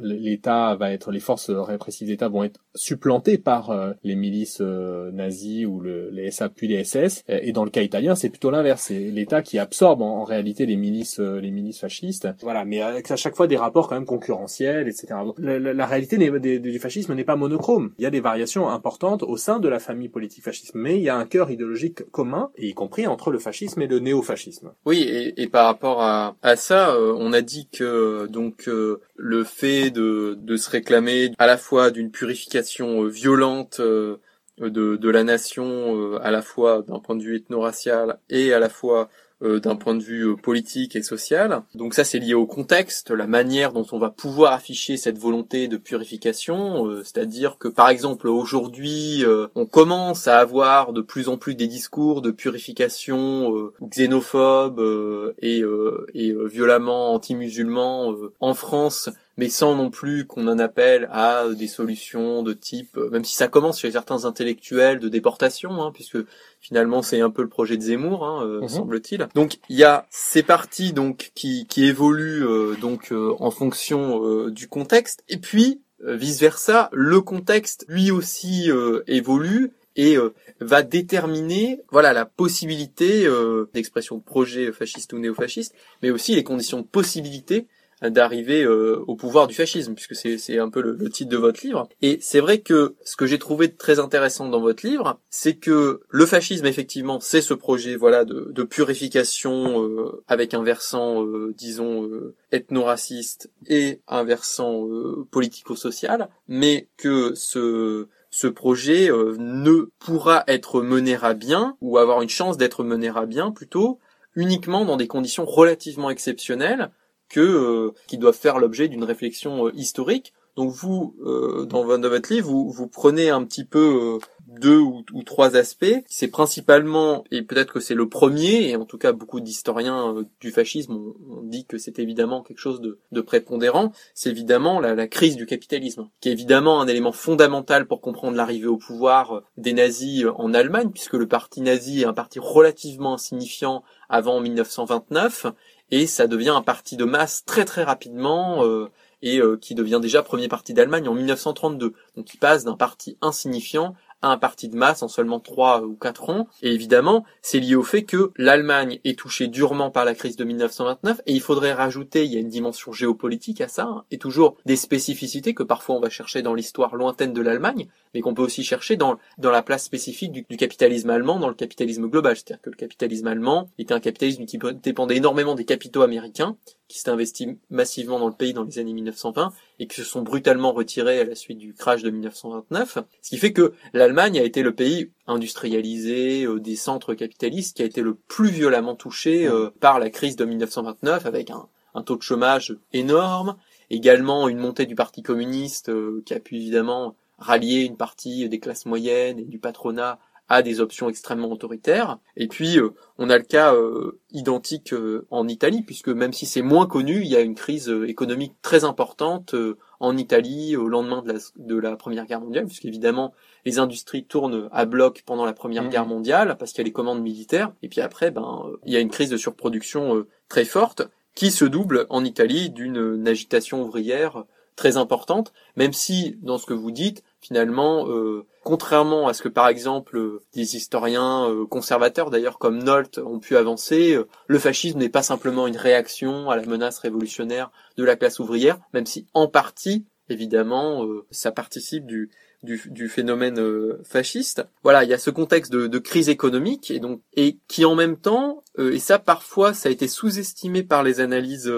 l'État va être, les forces répressives d'État vont être supplantées par euh, les milices nazis ou le, les SA puis les SS. Et dans le cas italien, c'est plutôt l'inverse, c'est l'État qui absorbe en, réalité les milices, les milices fascistes. Voilà, mais avec à chaque fois des rapports quand même concurrentiel, etc. La, réalité du fascisme n'est pas monochrome. Il y a des variations importantes au sein de la famille politique fasciste, mais il y a un cœur idéologique commun, y compris entre le fascisme et le néo-fascisme. Oui, et, par rapport à, ça, euh, on a dit que donc euh, le fait de, se réclamer à la fois d'une purification euh, violente de, de la nation, à la fois d'un point de vue ethno-racial et à la fois euh, d'un point de vue euh, politique et social. Donc ça c'est lié au contexte, la manière dont on va pouvoir afficher cette volonté de purification, euh, c'est-à-dire que par exemple aujourd'hui on commence à avoir de plus en plus des discours de purification xénophobes et, et violemment anti-musulmans en France mais sans non plus qu'on en appelle à des solutions de type, même si ça commence chez certains intellectuels de déportation, hein, puisque finalement c'est un peu le projet de Zemmour, hein, euh, mhm. semble-t-il. Donc il y a ces parties donc qui, qui évoluent euh, donc euh, en fonction du contexte, et puis vice versa, le contexte lui aussi évolue et va déterminer voilà la possibilité d'expression de projet fasciste ou néofasciste, mais aussi les conditions de possibilité d'arriver euh, au pouvoir du fascisme, puisque c'est un peu le, titre de votre livre. Et c'est vrai que ce que j'ai trouvé très intéressant dans votre livre, c'est que le fascisme, effectivement, c'est ce projet voilà de, de purification euh, avec un versant, euh, disons, ethno-raciste et un versant politico-social, mais que ce ce projet ne pourra être mené à bien, ou avoir une chance d'être mené à bien plutôt, uniquement dans des conditions relativement exceptionnelles, que euh, qui doivent faire l'objet d'une réflexion euh, historique. Donc vous, euh, dans votre livre, vous, vous prenez un petit peu deux ou, trois aspects. C'est principalement, et peut-être que c'est le premier, et en tout cas beaucoup d'historiens du fascisme ont, dit que c'est évidemment quelque chose de, de prépondérant, c'est évidemment la, la, crise du capitalisme, qui est évidemment un élément fondamental pour comprendre l'arrivée au pouvoir des nazis en Allemagne, puisque le parti nazi est un parti relativement insignifiant avant 1929, et ça devient un parti de masse très très rapidement euh, et euh, qui devient déjà premier parti d'Allemagne en 1932. Donc il passe d'un parti insignifiant un parti de masse en seulement trois ou quatre ans. Et évidemment, c'est lié au fait que l'Allemagne est touchée durement par la crise de 1929 et il faudrait rajouter, il y a une dimension géopolitique à ça, hein, et toujours des spécificités que parfois on va chercher dans l'histoire lointaine de l'Allemagne, mais qu'on peut aussi chercher dans, la place spécifique du, du capitalisme allemand dans le capitalisme global. C'est-à-dire que le capitalisme allemand était un capitalisme qui dépendait énormément des capitaux américains qui s'est investi massivement dans le pays dans les années 1920 et qui se sont brutalement retirés à la suite du crash de 1929. Ce qui fait que l'Allemagne a été le pays industrialisé euh, des centres capitalistes qui a été le plus violemment touché euh, par la crise de 1929 avec un, taux de chômage énorme, également une montée du Parti communiste euh, qui a pu évidemment rallier une partie des classes moyennes et du patronat à des options extrêmement autoritaires. Et puis, euh, on a le cas euh, identique euh, en Italie, puisque même si c'est moins connu, il y a une crise économique très importante en Italie au lendemain de la, de la Première Guerre mondiale, puisqu'évidemment, les industries tournent à bloc pendant la Première mmh. Guerre mondiale, parce qu'il y a les commandes militaires. Et puis après, ben, il y a une crise de surproduction très forte, qui se double en Italie d'une agitation ouvrière très importante, même si, dans ce que vous dites, finalement, euh, contrairement à ce que par exemple euh, des historiens euh, conservateurs d'ailleurs comme Nolte ont pu avancer, le fascisme n'est pas simplement une réaction à la menace révolutionnaire de la classe ouvrière, même si en partie, évidemment, ça participe du, du, phénomène fasciste. Voilà, il y a ce contexte de, de, crise économique et donc et qui en même temps, et ça parfois ça a été sous-estimé par les analyses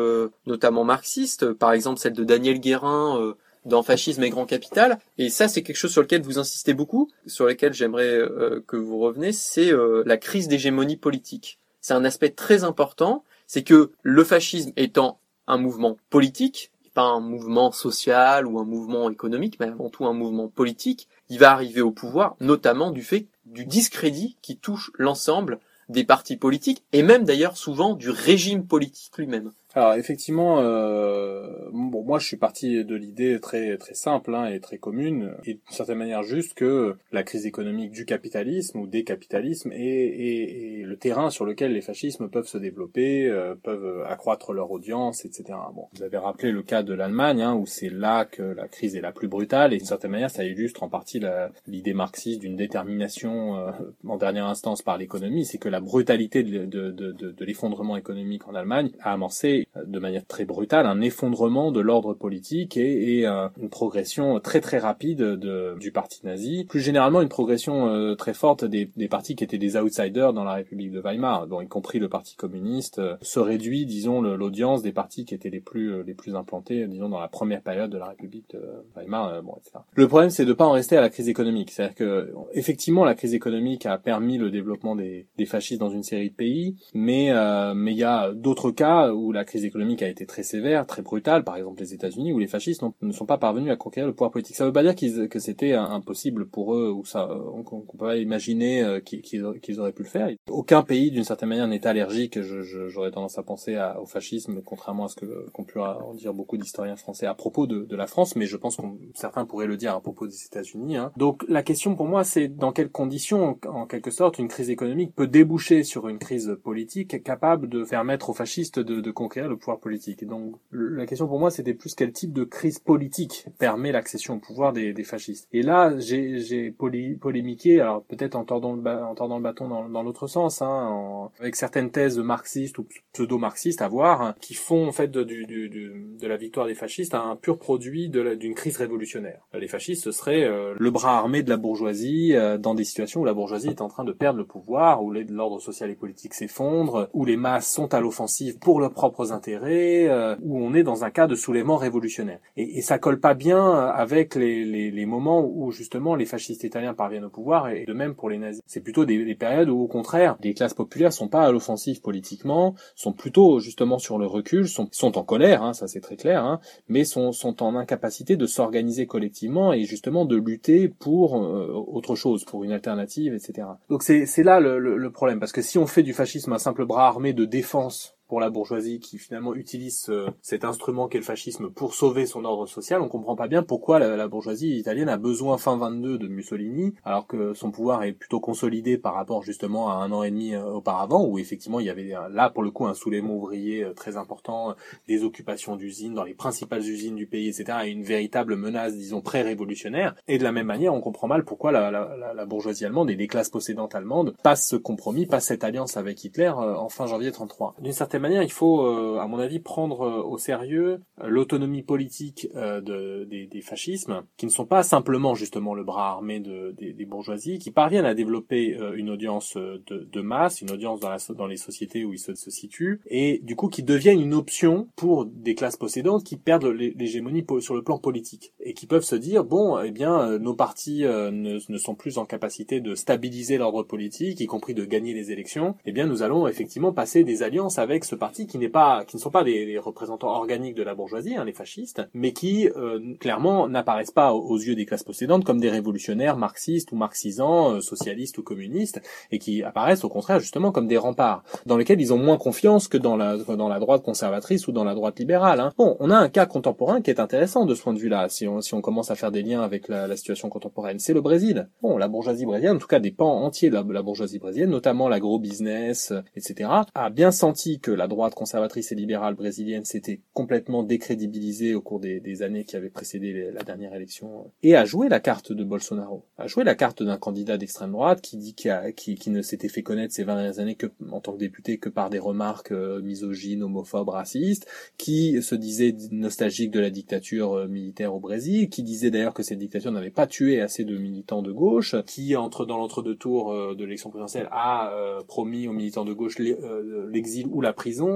notamment marxistes, par exemple celle de Daniel Guérin dans Fascisme et Grand Capital. Et ça, c'est quelque chose sur lequel vous insistez beaucoup, sur lequel j'aimerais euh, que vous reveniez, c'est euh, la crise d'hégémonie politique. C'est un aspect très important, c'est que le fascisme étant un mouvement politique, pas un mouvement social ou un mouvement économique, mais avant tout un mouvement politique, il va arriver au pouvoir, notamment du fait du discrédit qui touche l'ensemble des partis politiques et même d'ailleurs souvent du régime politique lui-même. Alors effectivement, euh, bon, moi je suis parti de l'idée très très simple hein, et très commune et d'une certaine manière juste que la crise économique du capitalisme ou des capitalismes est, est, le terrain sur lequel les fascismes peuvent se développer, euh, peuvent accroître leur audience, etc. Bon, vous avez rappelé le cas de l'Allemagne hein, où c'est là que la crise est la plus brutale et d'une certaine manière ça illustre en partie l'idée marxiste d'une détermination euh, en dernière instance par l'économie, c'est que la brutalité de, de, de, de l'effondrement économique en Allemagne a amorcé de manière très brutale un effondrement de l'ordre politique et, et une progression très très rapide de, du parti nazi. Plus généralement, une progression très forte des, des, partis qui étaient des outsiders dans la République de Weimar, dont y compris le Parti communiste, se réduit, disons, l'audience des partis qui étaient les plus les plus implantés, disons, dans la première période de la République de Weimar, bon, etc. Le problème, c'est de pas en rester à la crise économique. C'est-à-dire que effectivement, la crise économique a permis le développement des, des fascistes dans une série de pays, mais euh, mais il y a d'autres cas où la crise économique a été très sévère, très brutale. Par exemple, les États-Unis, où les fascistes ne sont pas parvenus à conquérir le pouvoir politique. Ça veut pas dire qu'ils que c'était impossible pour eux ou ça qu'on peut pas imaginer euh, qu'ils auraient pu le faire. Aucun pays, d'une certaine manière, n'est allergique. J'aurais tendance à penser à, au fascisme, contrairement à ce que qu'ont pu en dire beaucoup d'historiens français à propos de, de, la France, mais je pense que certains pourraient le dire à propos des États-Unis. Hein. Donc la question pour moi, c'est dans quelles conditions, en quelque sorte, une crise économique peut déboucher sur une crise politique capable de permettre aux fascistes de, de conquérir le pouvoir politique. Donc la question pour moi, c'était plus quel type de crise politique permet l'accession au pouvoir des, fascistes. Et là, j'ai polémiqué, alors peut-être en tordant le, bâton dans, dans l'autre sens, hein, avec certaines thèses marxistes ou pseudo-marxistes à voir, hein, qui font en fait de, du, du, de la victoire des fascistes un pur produit d'une crise révolutionnaire. Les fascistes, ce serait euh, le bras armé de la bourgeoisie euh, dans des situations où la bourgeoisie est en train de perdre le pouvoir, où l'ordre social et politique s'effondre, où les masses sont à l'offensive pour leurs propres intérêts, euh, où on est dans un cas de soulèvement révolutionnaire. Et, et ça colle pas bien avec les, les, les, moments où justement les fascistes italiens parviennent au pouvoir, et de même pour les nazis. C'est plutôt des, des, périodes où au contraire, les classes populaires sont pas à l'offensive politiquement, sont plutôt justement sur le recul, sont, sont en colère, hein, ça c'est très clair, hein, mais sont, sont en incapacité de s'organiser collectivement et justement de lutter pour euh, autre chose, pour une alternative, etc. Donc c'est là le, le, problème, parce que si on fait du fascisme un simple bras armé de défense pour la bourgeoisie qui finalement utilise euh, cet instrument qu'est le fascisme pour sauver son ordre social, on comprend pas bien pourquoi la, bourgeoisie italienne a besoin fin 22 de Mussolini, alors que son pouvoir est plutôt consolidé par rapport justement à un an et demi euh, auparavant, où effectivement il y avait là pour le coup un soulèvement ouvrier euh, très important, des occupations d'usines dans les principales usines du pays, etc., et une véritable menace, disons, pré-révolutionnaire. Et de la même manière, on comprend mal pourquoi la, bourgeoisie allemande et les classes possédantes allemandes passent ce compromis, passent cette alliance avec Hitler en fin janvier 33. D'une certaine manière, il faut, euh, à mon avis, prendre euh, au sérieux euh, l'autonomie politique de, des, des, fascismes, qui ne sont pas simplement justement le bras armé de, des, des, bourgeoisies, qui parviennent à développer une audience de, de, masse, une audience dans, la, dans les sociétés où ils se, se, situent, et du coup qui deviennent une option pour des classes possédantes qui perdent l'hégémonie sur le plan politique, et qui peuvent se dire, bon, eh bien, nos partis ne, ne sont plus en capacité de stabiliser l'ordre politique, y compris de gagner les élections, eh bien, nous allons effectivement passer des alliances avec ce parti qui n'est pas, qui ne sont pas des, représentants organiques de la bourgeoisie, hein, les fascistes, mais qui euh, clairement n'apparaissent pas aux yeux des classes possédantes comme des révolutionnaires marxistes ou marxisants, euh, socialistes ou communistes, et qui apparaissent au contraire justement comme des remparts dans lesquels ils ont moins confiance que dans la dans la droite conservatrice ou dans la droite libérale. Hein. Bon, on a un cas contemporain qui est intéressant de ce point de vue-là, si on si on commence à faire des liens avec la, la situation contemporaine, c'est le Brésil. Bon, la bourgeoisie brésilienne, en tout cas des pans entiers de la, la bourgeoisie brésilienne, notamment l'agro-business, euh, etc., a bien senti que la droite conservatrice et libérale brésilienne s'était complètement décrédibilisée au cours des, années qui avaient précédé la dernière élection et a joué la carte de Bolsonaro, a joué la carte d'un candidat d'extrême droite qui ne s'était fait connaître ces 20 dernières années que en tant que député que par des remarques euh, misogynes, homophobes, racistes, qui se disait nostalgique de la dictature euh, militaire au Brésil, qui disait d'ailleurs que cette dictature n'avait pas tué assez de militants de gauche, qui entre dans l'entre-deux tours euh, de l'élection présidentielle a promis aux militants de gauche l'exil ou la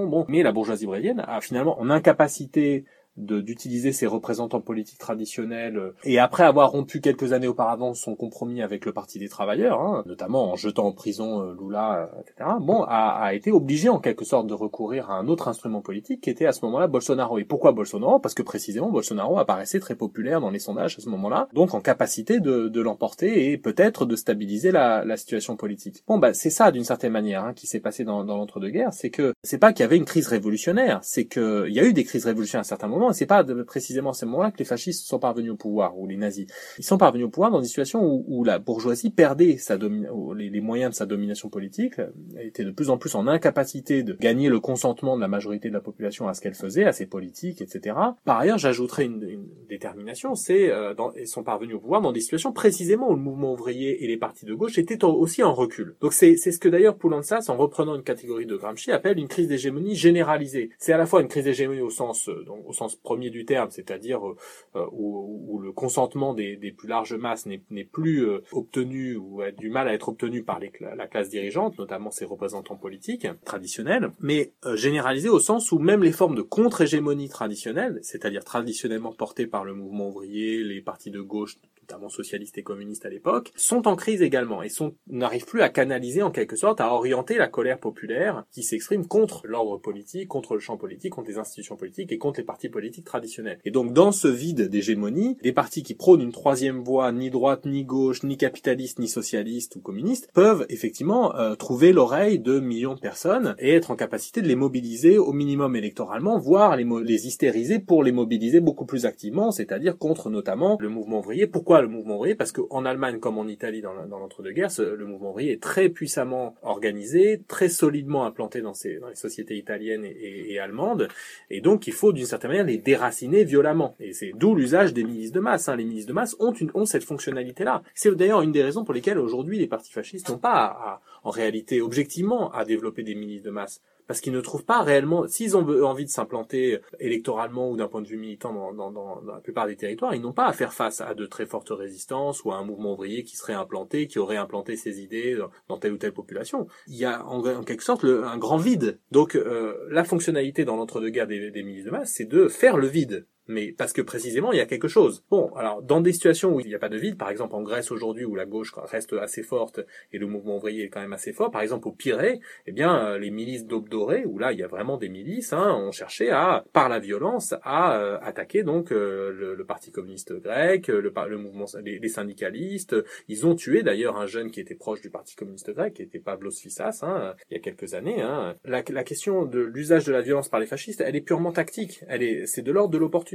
Bon, mais la bourgeoisie brésilienne a finalement en incapacité d'utiliser ses représentants politiques traditionnels euh, et après avoir rompu quelques années auparavant son compromis avec le Parti des travailleurs, hein, notamment en jetant en prison euh, Lula, euh, etc. Bon, a, a, été obligé en quelque sorte de recourir à un autre instrument politique qui était à ce moment-là Bolsonaro. Et pourquoi Bolsonaro? Parce que précisément Bolsonaro apparaissait très populaire dans les sondages à ce moment-là, donc en capacité de, de l'emporter et peut-être de stabiliser la, la, situation politique. Bon, bah c'est ça d'une certaine manière hein, qui s'est passé dans, dans l'entre-deux-guerres, c'est que c'est pas qu'il y avait une crise révolutionnaire, c'est qu'il y a eu des crises révolutionnaires à certains moments moment, et c'est pas précisément à ce moment-là que les fascistes sont parvenus au pouvoir, ou les nazis. Ils sont parvenus au pouvoir dans une situation où, où la bourgeoisie perdait sa les, moyens de sa domination politique, était de plus en plus en incapacité de gagner le consentement de la majorité de la population à ce qu'elle faisait, à ses politiques, etc. Par ailleurs, j'ajouterais une, une, détermination, c'est euh, ils sont parvenus au pouvoir dans des situations précisément où le mouvement ouvrier et les partis de gauche étaient aussi en recul. Donc c'est ce que d'ailleurs Poulantzas, en reprenant une catégorie de Gramsci, appelle une crise d'hégémonie généralisée. C'est à la fois une crise d'hégémonie au sens euh, donc, au sens premier du terme, c'est-à-dire euh, euh, où, le consentement des, plus larges masses n'est plus obtenu ou a du mal à être obtenu par les, la classe dirigeante, notamment ses représentants politiques traditionnels, mais généralisée au sens où même les formes de contre-hégémonie traditionnelle, c'est-à-dire traditionnellement portées par le mouvement ouvrier, les partis de gauche notamment socialistes et communistes à l'époque, sont en crise également et n'arrivent plus à canaliser en quelque sorte, à orienter la colère populaire qui s'exprime contre l'ordre politique, contre le champ politique, contre les institutions politiques et contre les partis politiques traditionnels. Et donc dans ce vide d'hégémonie, les partis qui prônent une troisième voie, ni droite, ni gauche, ni capitaliste, ni socialiste ou communiste, peuvent effectivement euh, trouver l'oreille de millions de personnes et être en capacité de les mobiliser au minimum électoralement, voire les, les hystériser pour les mobiliser beaucoup plus activement, c'est-à-dire contre notamment le mouvement ouvrier. Pourquoi le mouvement ouvrier? Parce qu'en Allemagne comme en Italie dans l'entre-deux-guerres, le mouvement ouvrier est très puissamment organisé, très solidement implanté dans, les sociétés italiennes et, et, allemandes, et donc il faut d'une certaine manière les déraciner violemment. Et c'est d'où l'usage des milices de masse. Hein. Les milices de masse ont, une, ont cette fonctionnalité-là. C'est d'ailleurs une des raisons pour lesquelles aujourd'hui les partis fascistes n'ont pas, en réalité, objectivement, à développer des milices de masse parce qu'ils ne trouvent pas réellement, s'ils ont envie de s'implanter électoralement ou d'un point de vue militant dans, la plupart des territoires, ils n'ont pas à faire face à de très fortes résistances ou à un mouvement ouvrier qui serait implanté, qui aurait implanté ses idées dans telle ou telle population. Il y a en, quelque sorte un grand vide. Donc euh, la fonctionnalité dans l'entre-deux-guerres des, des milices de masse, c'est de faire le vide mais parce que précisément il y a quelque chose. Bon, alors dans des situations où il n'y a pas de vide, par exemple en Grèce aujourd'hui où la gauche reste assez forte et le mouvement ouvrier est quand même assez fort, par exemple au Pirée, eh bien euh, les milices d'Aube dorée où là il y a vraiment des milices, hein, ont cherché à par la violence à euh, attaquer donc euh, le, Parti communiste grec, le, le mouvement, les, syndicalistes. Ils ont tué d'ailleurs un jeune qui était proche du Parti communiste grec, qui était Pablos Fissas, hein, il y a quelques années. Hein. La, la question de l'usage de la violence par les fascistes, elle est purement tactique. Elle est, c'est de l'ordre de l'opportunité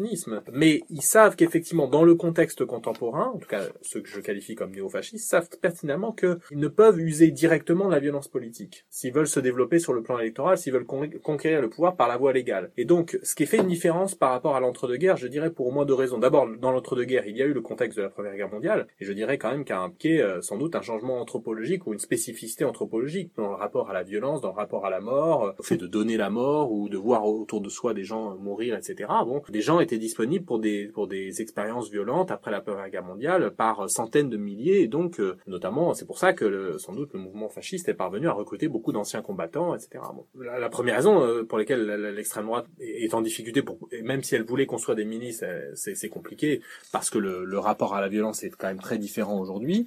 mais ils savent qu'effectivement, dans le contexte contemporain, en tout cas ceux que je qualifie comme néofascistes, savent pertinemment qu'ils ne peuvent user directement de la violence politique. S'ils veulent se développer sur le plan électoral, s'ils veulent conquérir le pouvoir par la voie légale. Et donc, ce qui fait une différence par rapport à l'entre-deux-guerres, je dirais pour au moins deux raisons. D'abord, dans l'entre-deux-guerres, il y a eu le contexte de la Première Guerre mondiale, et je dirais quand même y a impliqué euh, sans doute un changement anthropologique ou une spécificité anthropologique dans le rapport à la violence, dans le rapport à la mort, euh, au fait de donner la mort ou de voir autour de soi des gens mourir, etc. Bon, des gens étaient disponibles pour des pour des expériences violentes après la Première Guerre mondiale par centaines de milliers et donc euh, notamment c'est pour ça que le, sans doute le mouvement fasciste est parvenu à recruter beaucoup d'anciens combattants etc. La, première raison euh, pour laquelle l'extrême droite est en difficulté même si elle voulait construire des milices c'est compliqué parce que le rapport à la violence est quand même très différent aujourd'hui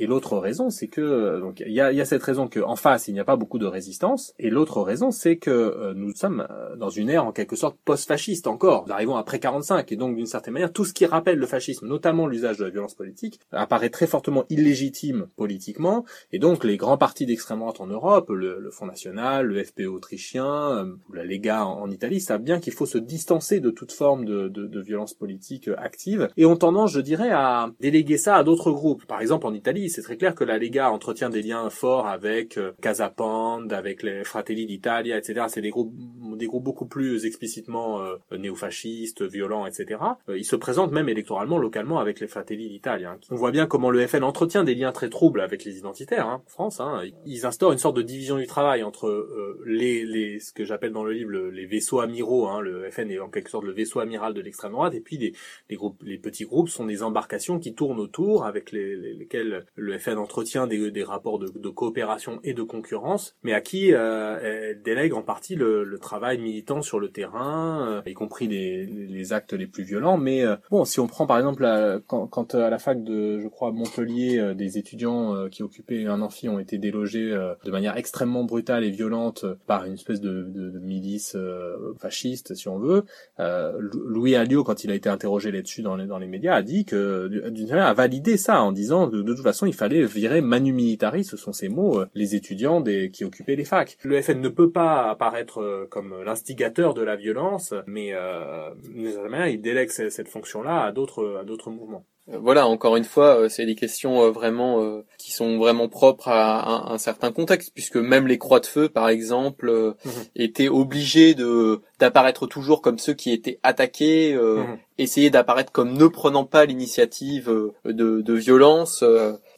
et l'autre raison, c'est que euh, donc il y a, y a, cette raison qu'en face il n'y a pas beaucoup de résistance. Et l'autre raison, c'est que euh, nous sommes euh, dans une ère en quelque sorte post-fasciste encore. Nous arrivons après 45 et donc d'une certaine manière tout ce qui rappelle le fascisme, notamment l'usage de la violence politique, apparaît très fortement illégitime politiquement. Et donc les grands partis d'extrême droite en Europe, le, le, Front National, le FPE autrichien, ou la Lega en, Italie, savent bien qu'il faut se distancer de toute forme de, de, de violence politique active et ont tendance, je dirais, à déléguer ça à d'autres groupes. Par exemple en Italie c'est très clair que la Lega entretient des liens forts avec euh, Casapand, avec les Fratelli d'Italia, etc. C'est des groupes, des groupes beaucoup plus explicitement euh, néofascistes, violents, etc. Euh, ils se présentent même électoralement, localement, avec les Fratelli d'Italia. Hein. On voit bien comment le FN entretient des liens très troubles avec les identitaires, hein, en France. Hein. Ils instaurent une sorte de division du travail entre les, les, ce que j'appelle dans le livre les vaisseaux amiraux. Hein. Le FN est en quelque sorte le vaisseau amiral de l'extrême droite, et puis les, les groupes, les petits groupes sont des embarcations qui tournent autour, avec les, lesquelles le FN entretient des, des rapports de, de, coopération et de concurrence, mais à qui euh, elle délègue en partie le, le, travail militant sur le terrain, euh, y compris les, les, actes les plus violents. Mais euh, bon, si on prend par exemple quand, quand, à la fac de, je crois, Montpellier, des étudiants qui occupaient un amphi ont été délogés de manière extrêmement brutale et violente par une espèce de, de, de milice fasciste, si on veut, Louis Alliot, quand il a été interrogé là-dessus dans les, dans les médias, a dit que d'une manière a validé ça en disant de, de toute façon il fallait virer manu militari, ce sont ces mots, euh, les étudiants des, qui occupaient les facs. Le FN ne peut pas apparaître euh, comme l'instigateur de la violence, mais euh, il délègue cette fonction-là à d'autres à d'autres mouvements. Euh, voilà, encore une fois, euh, c'est des questions euh, vraiment qui sont vraiment propres à, un, certain contexte, puisque même les croix de feu, par exemple, mhm. étaient obligés de d'apparaître toujours comme ceux qui étaient attaqués, mhm. essayer d'apparaître comme ne prenant pas l'initiative de, de violence.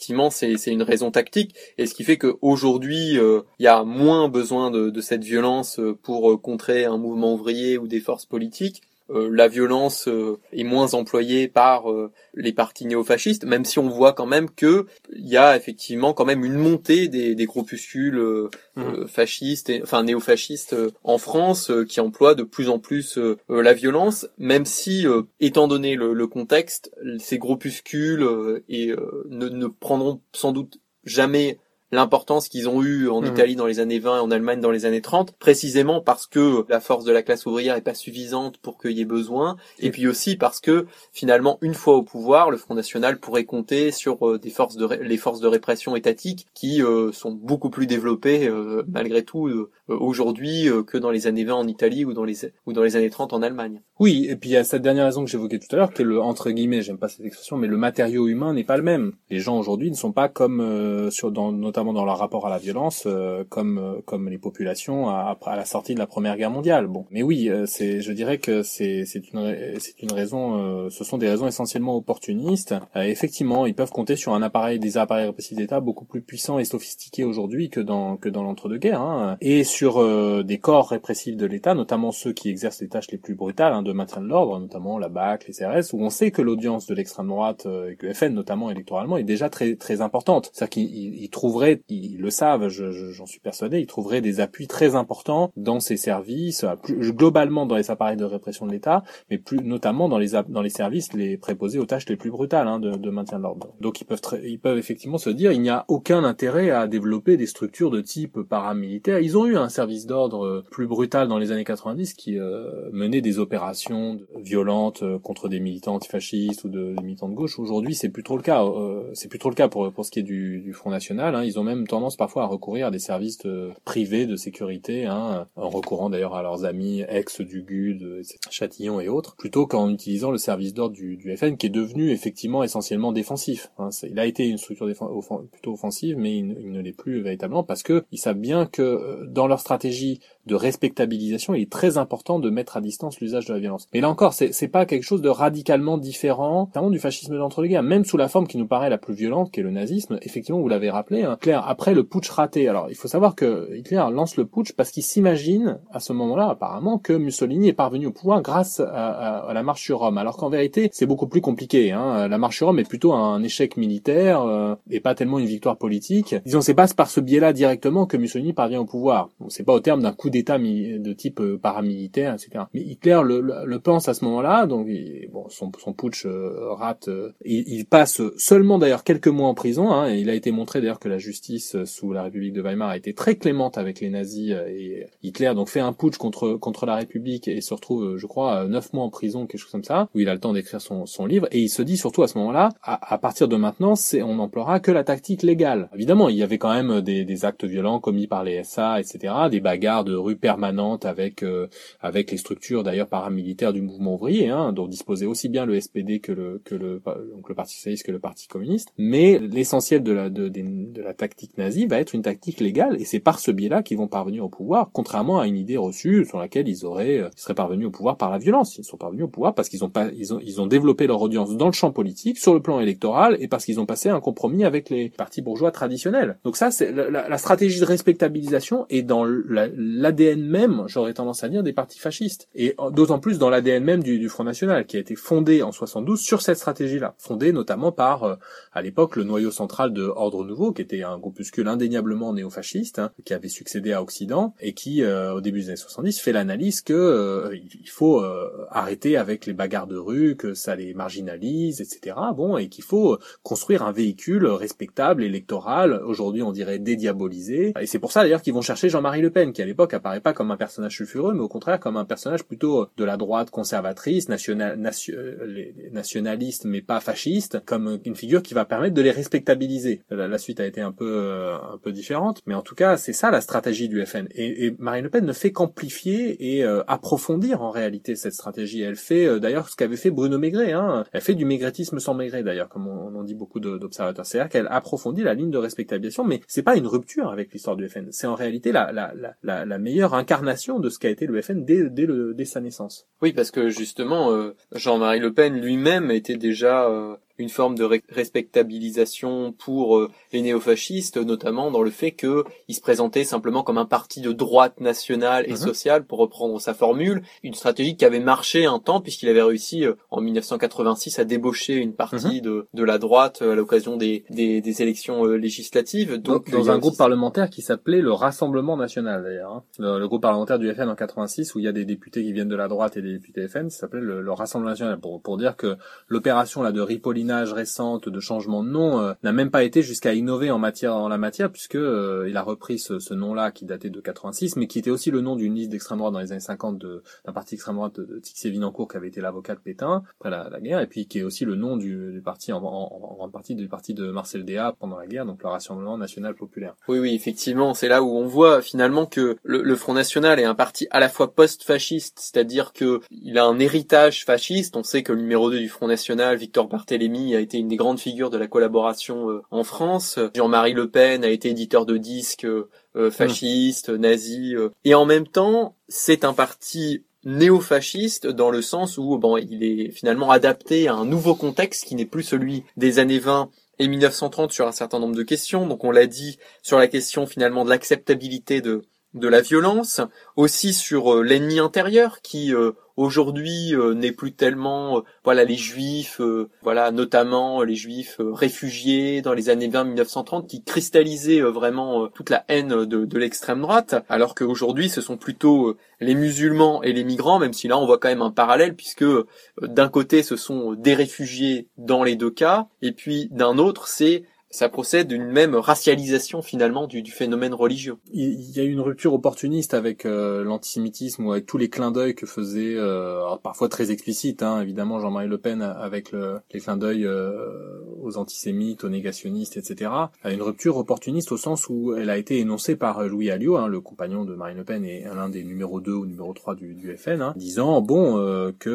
Effectivement, c'est une raison tactique, et ce qui fait qu'aujourd'hui, il y a moins besoin de, de cette violence pour contrer un mouvement ouvrier ou des forces politiques. Euh, la violence euh, est moins employée par euh, les partis néofascistes, même si on voit quand même que il y a effectivement quand même une montée des, des groupuscules mmh. fascistes, et, enfin néofascistes en France qui emploient de plus en plus la violence, même si, étant donné le, le contexte, ces groupuscules et, ne, ne prendront sans doute jamais l'importance qu'ils ont eu en mmh. Italie dans les années 20 et en Allemagne dans les années 30, précisément parce que la force de la classe ouvrière est pas suffisante pour qu'il y ait besoin, et puis aussi parce que finalement, une fois au pouvoir, le Front National pourrait compter sur euh, des forces de les forces de répression étatiques qui euh, sont beaucoup plus développées euh, malgré tout aujourd'hui que dans les années 20 en Italie ou dans les ou dans les années 30 en Allemagne. Oui, et puis il y a cette dernière raison que j'évoquais tout à l'heure, qui est le entre guillemets, j'aime pas cette expression, mais le matériau humain n'est pas le même. Les gens aujourd'hui ne sont pas comme sur dans notamment dans leur rapport à la violence, euh, comme euh, comme les populations à, la sortie de la Première Guerre mondiale. Bon, mais oui, euh, c'est, je dirais que c'est c'est une c'est une raison, ce sont des raisons essentiellement opportunistes. effectivement, ils peuvent compter sur un appareil, des appareils répressifs d'État beaucoup plus puissants et sophistiqués aujourd'hui que dans que dans l'entre-deux-guerres, hein, et sur des corps répressifs de l'État, notamment ceux qui exercent les tâches les plus brutales hein, de maintien de l'ordre, notamment la BAC, les CRS, où on sait que l'audience de l'extrême droite, et que FN notamment électoralement, est déjà très très importante. C'est-à-dire qu'ils trouveraient ils le savent, j'en suis persuadé, ils trouveraient des appuis très importants dans ces services, plus, globalement dans les appareils de répression de l'État, mais plus notamment dans les dans les services les préposés aux tâches les plus brutales hein, de, de, maintien de l'ordre. Donc ils peuvent ils peuvent effectivement se dire il n'y a aucun intérêt à développer des structures de type paramilitaire. Ils ont eu un service d'ordre plus brutal dans les années 90 qui euh, menait des opérations violentes euh, contre des militants antifascistes ou de, des militants de gauche. Aujourd'hui c'est plus trop le cas. Euh, c'est plus trop le cas pour pour ce qui est du, du Front National. Hein. Ils ont même tendance parfois à recourir à des services privés de sécurité, hein, en recourant d'ailleurs à leurs amis ex du GUD, Châtillon et autres, plutôt qu'en utilisant le service d'ordre du, FN qui est devenu effectivement essentiellement défensif. Hein. Il a été une structure plutôt offensive, mais il, il ne l'est plus véritablement parce que ils savent bien que euh, dans leur stratégie de respectabilisation, il est très important de mettre à distance l'usage de la violence. Mais là encore, c'est, c'est pas quelque chose de radicalement différent, notamment du fascisme d'entre-deux-guerres, même sous la forme qui nous paraît la plus violente, qui est le nazisme. Effectivement, vous l'avez rappelé, hein, Claire, après le putsch raté. Alors, il faut savoir que Hitler lance le putsch parce qu'il s'imagine, à ce moment-là, apparemment, que Mussolini est parvenu au pouvoir grâce à, la marche sur Rome. Alors qu'en vérité, c'est beaucoup plus compliqué. Hein. La marche sur Rome est plutôt un échec militaire euh, et pas tellement une victoire politique. Disons, c'est pas par ce biais-là directement que Mussolini parvient au pouvoir. Bon, c'est pas au terme d'un coup d'État de type euh, paramilitaire, etc. Mais Hitler le, le, pense à ce moment-là, donc bon, son, son putsch euh, rate. Euh, il, passe seulement d'ailleurs quelques mois en prison. Hein, et il a été montré d'ailleurs que la justice sous la République de Weimar a été très clémente avec les nazis. et Hitler donc fait un putsch contre contre la République et se retrouve, je crois, neuf mois en prison, quelque chose comme ça, où il a le temps d'écrire son, son livre. Et il se dit surtout à ce moment-là, à, à partir de maintenant, on n'emploiera que la tactique légale. Évidemment, il y avait quand même des, des actes violents commis par les SA, etc., des bagarres de rue permanente avec euh, avec les structures d'ailleurs paramilitaires du mouvement ouvrier, hein, dont disposait aussi bien le SPD que le que le donc le Parti socialiste que le Parti communiste. Mais l'essentiel de la de, de, la tactique nazie va être une tactique légale, et c'est par ce biais-là qu'ils vont parvenir au pouvoir, contrairement à une idée reçue sur laquelle ils auraient euh, ils seraient parvenus au pouvoir par la violence. Ils sont parvenus au pouvoir parce qu'ils ont pas ils ont ils ont développé leur audience dans le champ politique, sur le plan électoral, et parce qu'ils ont passé un compromis avec les partis bourgeois traditionnels. Donc ça, c'est la, la, stratégie de respectabilisation est dans l'ADN même, j'aurais tendance à dire, des partis fascistes. Et d'autant plus dans l'ADN même du, Front National, qui a été fondé en 72 sur cette stratégie-là. Fondé notamment par, euh, à l'époque, le noyau central de Ordre Nouveau, qui était un groupuscule indéniablement néofasciste, hein, qui avait succédé à Occident, et qui, euh, au début des années 70, fait l'analyse que euh, il faut arrêter avec les bagarres de rue, que ça les marginalise, etc. Bon, et qu'il faut construire un véhicule respectable, électoral, aujourd'hui on dirait dédiabolisé. Et c'est pour ça d'ailleurs qu'ils vont chercher Jean-Marie Le Pen, qui à l'époque apparaît pas comme un personnage sulfureux, mais au contraire comme un personnage plutôt de la droite conservatrice, national, nationaliste mais pas fasciste, comme une figure qui va permettre de les respectabiliser. La, suite a été un peu un peu différentes, mais en tout cas c'est ça la stratégie du FN. Et, Marine Le Pen ne fait qu'amplifier et approfondir en réalité cette stratégie. Elle fait d'ailleurs ce qu'avait fait Bruno Maigret. Hein. Elle fait du maigretisme sans Maigret d'ailleurs, comme on, on dit beaucoup d'observateurs. C'est-à-dire qu'elle approfondit la ligne de respectabilisation, mais c'est pas une rupture avec l'histoire du FN. C'est en réalité la, la, la, la, meilleure incarnation de ce qu'a été le FN dès, dès, sa naissance. Oui, parce que justement, euh, Jean-Marie Le Pen lui-même était déjà euh, une forme de respectabilisation pour euh, les néofascistes, notamment dans le fait qu'il se présentait simplement comme un parti de droite nationale et mhm. sociale, pour reprendre sa formule, une stratégie qui avait marché un temps puisqu'il avait réussi euh, en 1986 à débaucher une partie mhm. de, de la droite euh, à l'occasion des, des, des, élections législatives. Donc, dans un groupe parlementaire qui s'appelait le Rassemblement national d'ailleurs, hein. le, groupe parlementaire du FN en 86 où il y a des députés qui viennent de la droite et des députés FN, ça s'appelait le, Rassemblement national pour, pour dire que l'opération là de Ripolina récente de changement de nom euh, n'a même pas été jusqu'à innover en matière en la matière puisque euh, il a repris ce, ce nom-là qui datait de 86 mais qui était aussi le nom d'une liste d'extrême droite dans les années 50 d'un parti extrême droite de, de Tixier Vinancourt qui avait été l'avocat de Pétain après la, la, guerre et puis qui est aussi le nom du, du parti en, grande partie du parti de Marcel Déat pendant la guerre donc le Rassemblement national populaire. Oui oui effectivement c'est là où on voit finalement que le, le Front national est un parti à la fois post-fasciste c'est-à-dire que il a un héritage fasciste on sait que le numéro 2 du Front national Victor A été une des grandes figures de la collaboration euh, en France. Jean-Marie Le Pen a été éditeur de disques euh, euh, fascistes, nazis. et en même temps, c'est un parti néo-fasciste dans le sens où bon, il est finalement adapté à un nouveau contexte qui n'est plus celui des années 20 et 1930 sur un certain nombre de questions. Donc on l'a dit sur la question finalement de l'acceptabilité de de la violence, aussi sur l'ennemi intérieur qui aujourd'hui euh, n'est plus tellement euh, voilà les juifs euh, voilà notamment les juifs réfugiés dans les années 20 1930 qui cristallisaient vraiment toute la haine de, de l'extrême droite alors qu'aujourd'hui ce sont plutôt les musulmans et les migrants même si là on voit quand même un parallèle puisque d'un côté ce sont des réfugiés dans les deux cas et puis d'un autre c'est ça procède d'une même racialisation finalement du, du, phénomène religieux. Il y a une rupture opportuniste avec euh, l'antisémitisme ou avec tous les clins d'œil que faisait, euh, parfois très explicite, hein, évidemment Jean-Marie Le Pen avec le, les clins d'œil euh, aux antisémites, aux négationnistes, etc. Une rupture opportuniste au sens où elle a été énoncée par Louis Alliot, hein, le compagnon de Marine Le Pen et l'un des numéros 2 ou numéro 3 du, du FN, hein, disant bon que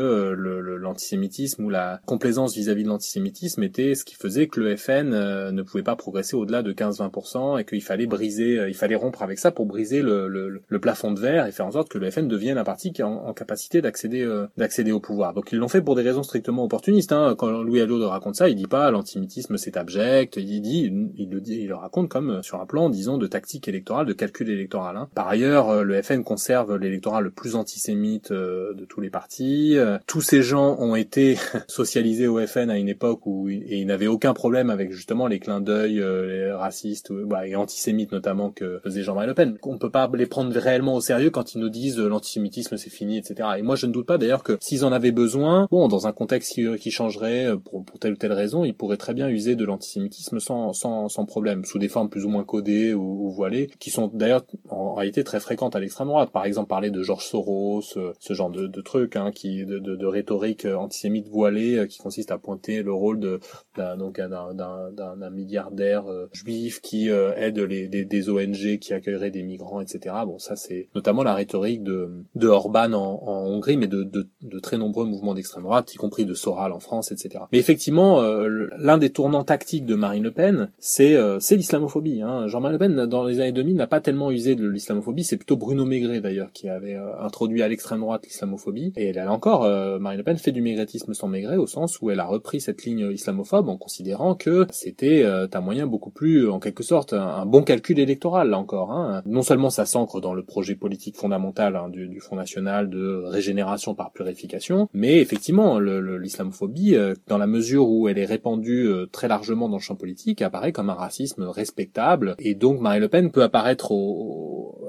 l'antisémitisme ou la complaisance vis-à-vis de l'antisémitisme était ce qui faisait que le FN ne pouvait pas progresser au-delà de 15-20% et qu'il fallait briser, euh, il fallait rompre avec ça pour briser le, le, le, plafond de verre et faire en sorte que le FN devienne un parti qui est en, capacité d'accéder euh, d'accéder au pouvoir. Donc ils l'ont fait pour des raisons strictement opportunistes. Hein. Quand Louis Alliot raconte ça, il dit pas l'antimitisme c'est abject, il dit, il le dit, il le raconte comme euh, sur un plan, disons, de tactique électorale, de calcul électoral. Hein. Par ailleurs, le FN conserve l'électorat le plus antisémite de tous les partis. Tous ces gens ont été socialisés au FN à une époque où ils n'avaient aucun problème avec justement les clins d'œil euh, racistes bah, et antisémites notamment que faisait Jean-Marie Le Pen. On peut pas les prendre réellement au sérieux quand ils nous disent euh, l'antisémitisme c'est fini, etc. Et moi je ne doute pas d'ailleurs que s'ils en avaient besoin, bon dans un contexte qui, qui changerait euh, pour, pour, telle ou telle raison, ils pourraient très bien user de l'antisémitisme sans, sans, sans problème, sous des formes plus ou moins codées ou, ou voilées, qui sont d'ailleurs en réalité très fréquentes à l'extrême droite. Par exemple parler de Georges Soros, ce genre de, de trucs, hein, qui de, de, rhétorique antisémite voilée qui consiste à pointer le rôle de d'un d'un milliardaires euh, juifs qui euh, aident les, des, ONG qui accueilleraient des migrants, etc. Bon, ça c'est notamment la rhétorique de, de Orban en, en Hongrie, mais de, de, de très nombreux mouvements d'extrême droite, y compris de Soral en France, etc. Mais effectivement, euh, l'un des tournants tactiques de Marine Le Pen, c'est c'est l'islamophobie. Hein. Jean-Marie Le Pen, dans les années 2000, n'a pas tellement usé de l'islamophobie. C'est plutôt Bruno Maigret d'ailleurs qui avait introduit à l'extrême droite l'islamophobie. Et a encore, Marine Le Pen fait du maigretisme sans maigret au sens où elle a repris cette ligne islamophobe en considérant que c'était un moyen beaucoup plus, en quelque sorte, un, bon calcul électoral, là encore. Hein. Non seulement ça s'ancre dans le projet politique fondamental hein, du, Front National de régénération par purification, mais effectivement, l'islamophobie, euh, dans la mesure où elle est répandue euh, très largement dans le champ politique, apparaît comme un racisme respectable, et donc Marie Le Pen peut apparaître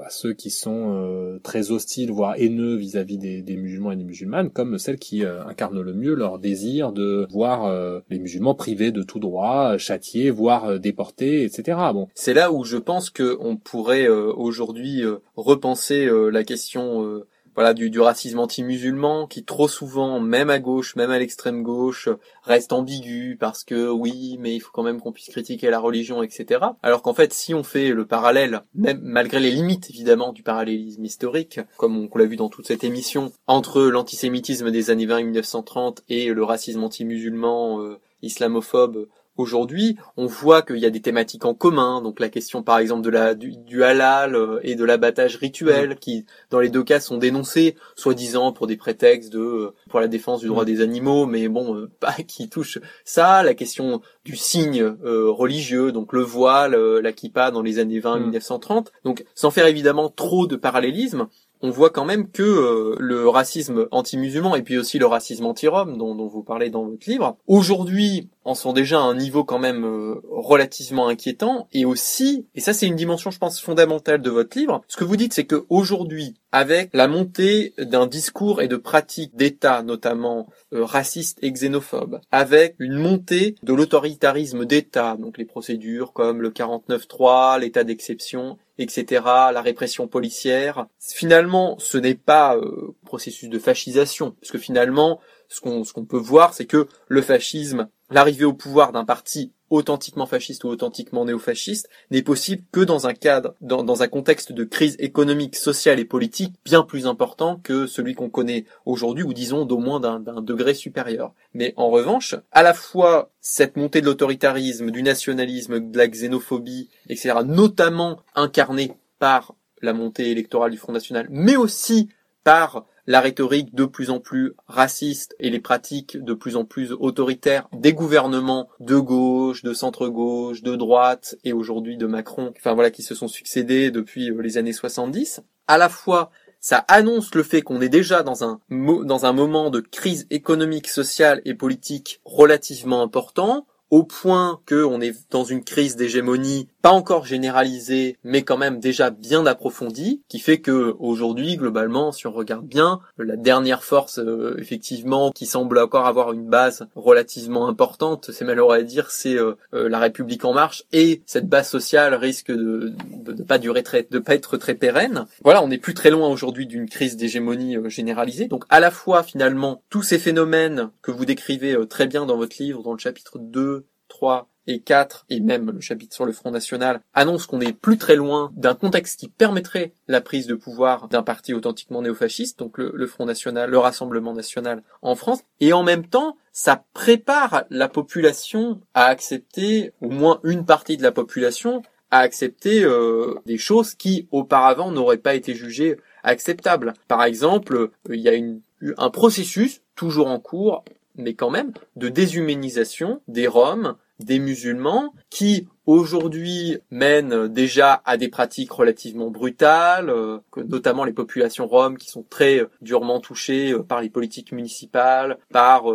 à ceux qui sont euh, très hostiles, voire haineux vis-à-vis des, des, musulmans et des musulmanes, comme celle qui incarne le mieux leur désir de voir les musulmans privés de tout droit, châtiés, voire déportés, etc. C'est là où je pense que on pourrait euh, aujourd'hui euh, repenser euh, la question voilà du, racisme anti-musulman qui trop souvent, même à gauche, même à l'extrême gauche, reste ambigu parce que oui, mais il faut quand même qu'on puisse critiquer la religion, etc. Alors qu'en fait, si on fait le parallèle, même malgré les limites évidemment du parallélisme historique, comme on, l'a vu dans toute cette émission, entre l'antisémitisme des années 20 et 1930 et le racisme anti-musulman euh, islamophobe aujourd'hui, on voit qu'il y a des thématiques en commun, donc la question par exemple de la du, halal euh, et de l'abattage rituel, mm. qui dans les deux cas sont dénoncés, soi-disant pour des prétextes de euh, pour la défense du droit mm. des animaux, mais bon, euh, qui touche ça, la question du signe religieux, donc le voile, la kippa dans les années 20-1930, mm. donc sans faire évidemment trop de parallélisme, on voit quand même que euh, le racisme anti-musulman et puis aussi le racisme anti-rom dont, vous parlez dans votre livre, aujourd'hui en sont déjà à un niveau quand même euh, relativement inquiétant et aussi, et ça c'est une dimension je pense fondamentale de votre livre, ce que vous dites c'est que aujourd'hui, avec la montée d'un discours et de pratiques d'État notamment euh, racistes et xénophobes, avec une montée de l'autoritarisme d'État, donc les procédures comme le 49-3, l'état d'exception, etc., la répression policière. Finalement, ce n'est pas euh, processus de fascisation, parce que finalement, ce qu'on ce qu'on peut voir, c'est que le fascisme, l'arrivée au pouvoir d'un parti authentiquement fasciste ou authentiquement néofasciste n'est possible que dans un cadre, dans, dans, un contexte de crise économique, sociale et politique bien plus important que celui qu'on connaît aujourd'hui, ou disons d'au moins d'un degré supérieur. Mais en revanche, à la fois cette montée de l'autoritarisme, du nationalisme, de la xénophobie, etc., notamment incarnée par la montée électorale du Front National, mais aussi par la rhétorique de plus en plus raciste et les pratiques de plus en plus autoritaires des gouvernements de gauche, de centre-gauche, de droite et aujourd'hui de Macron, enfin voilà, qui se sont succédés depuis euh, les années 70, à la fois ça annonce le fait qu'on est déjà dans un, dans un moment de crise économique, sociale et politique relativement important, au point que on est dans une crise d'hégémonie pas encore généralisée, mais quand même déjà bien approfondie, qui fait que aujourd'hui, globalement, si on regarde bien, la dernière force, euh, effectivement, qui semble encore avoir une base relativement importante, c'est malheureux à dire, c'est euh, euh, la République en marche, et cette base sociale risque de ne pas durer très, de pas être très pérenne. Voilà, on n'est plus très loin aujourd'hui d'une crise d'hégémonie généralisée. Donc, à la fois, finalement, tous ces phénomènes que vous décrivez très bien dans votre livre, dans le chapitre 2, 3 et 4, et même le chapitre sur le Front National, annoncent qu'on est plus très loin d'un contexte qui permettrait la prise de pouvoir d'un parti authentiquement néofasciste, donc le, Front National, le Rassemblement National en France, et en même temps, ça prépare la population à accepter, au moins une partie de la population, à accepter euh, des choses qui auparavant n'auraient pas été jugées acceptables. Par exemple, il y a une, un processus toujours en cours, mais quand même, de déshumanisation des Roms des musulmans qui aujourd'hui mènent déjà à des pratiques relativement brutales, euh, notamment les populations roms qui sont très euh, durement touchées euh, par les politiques municipales, par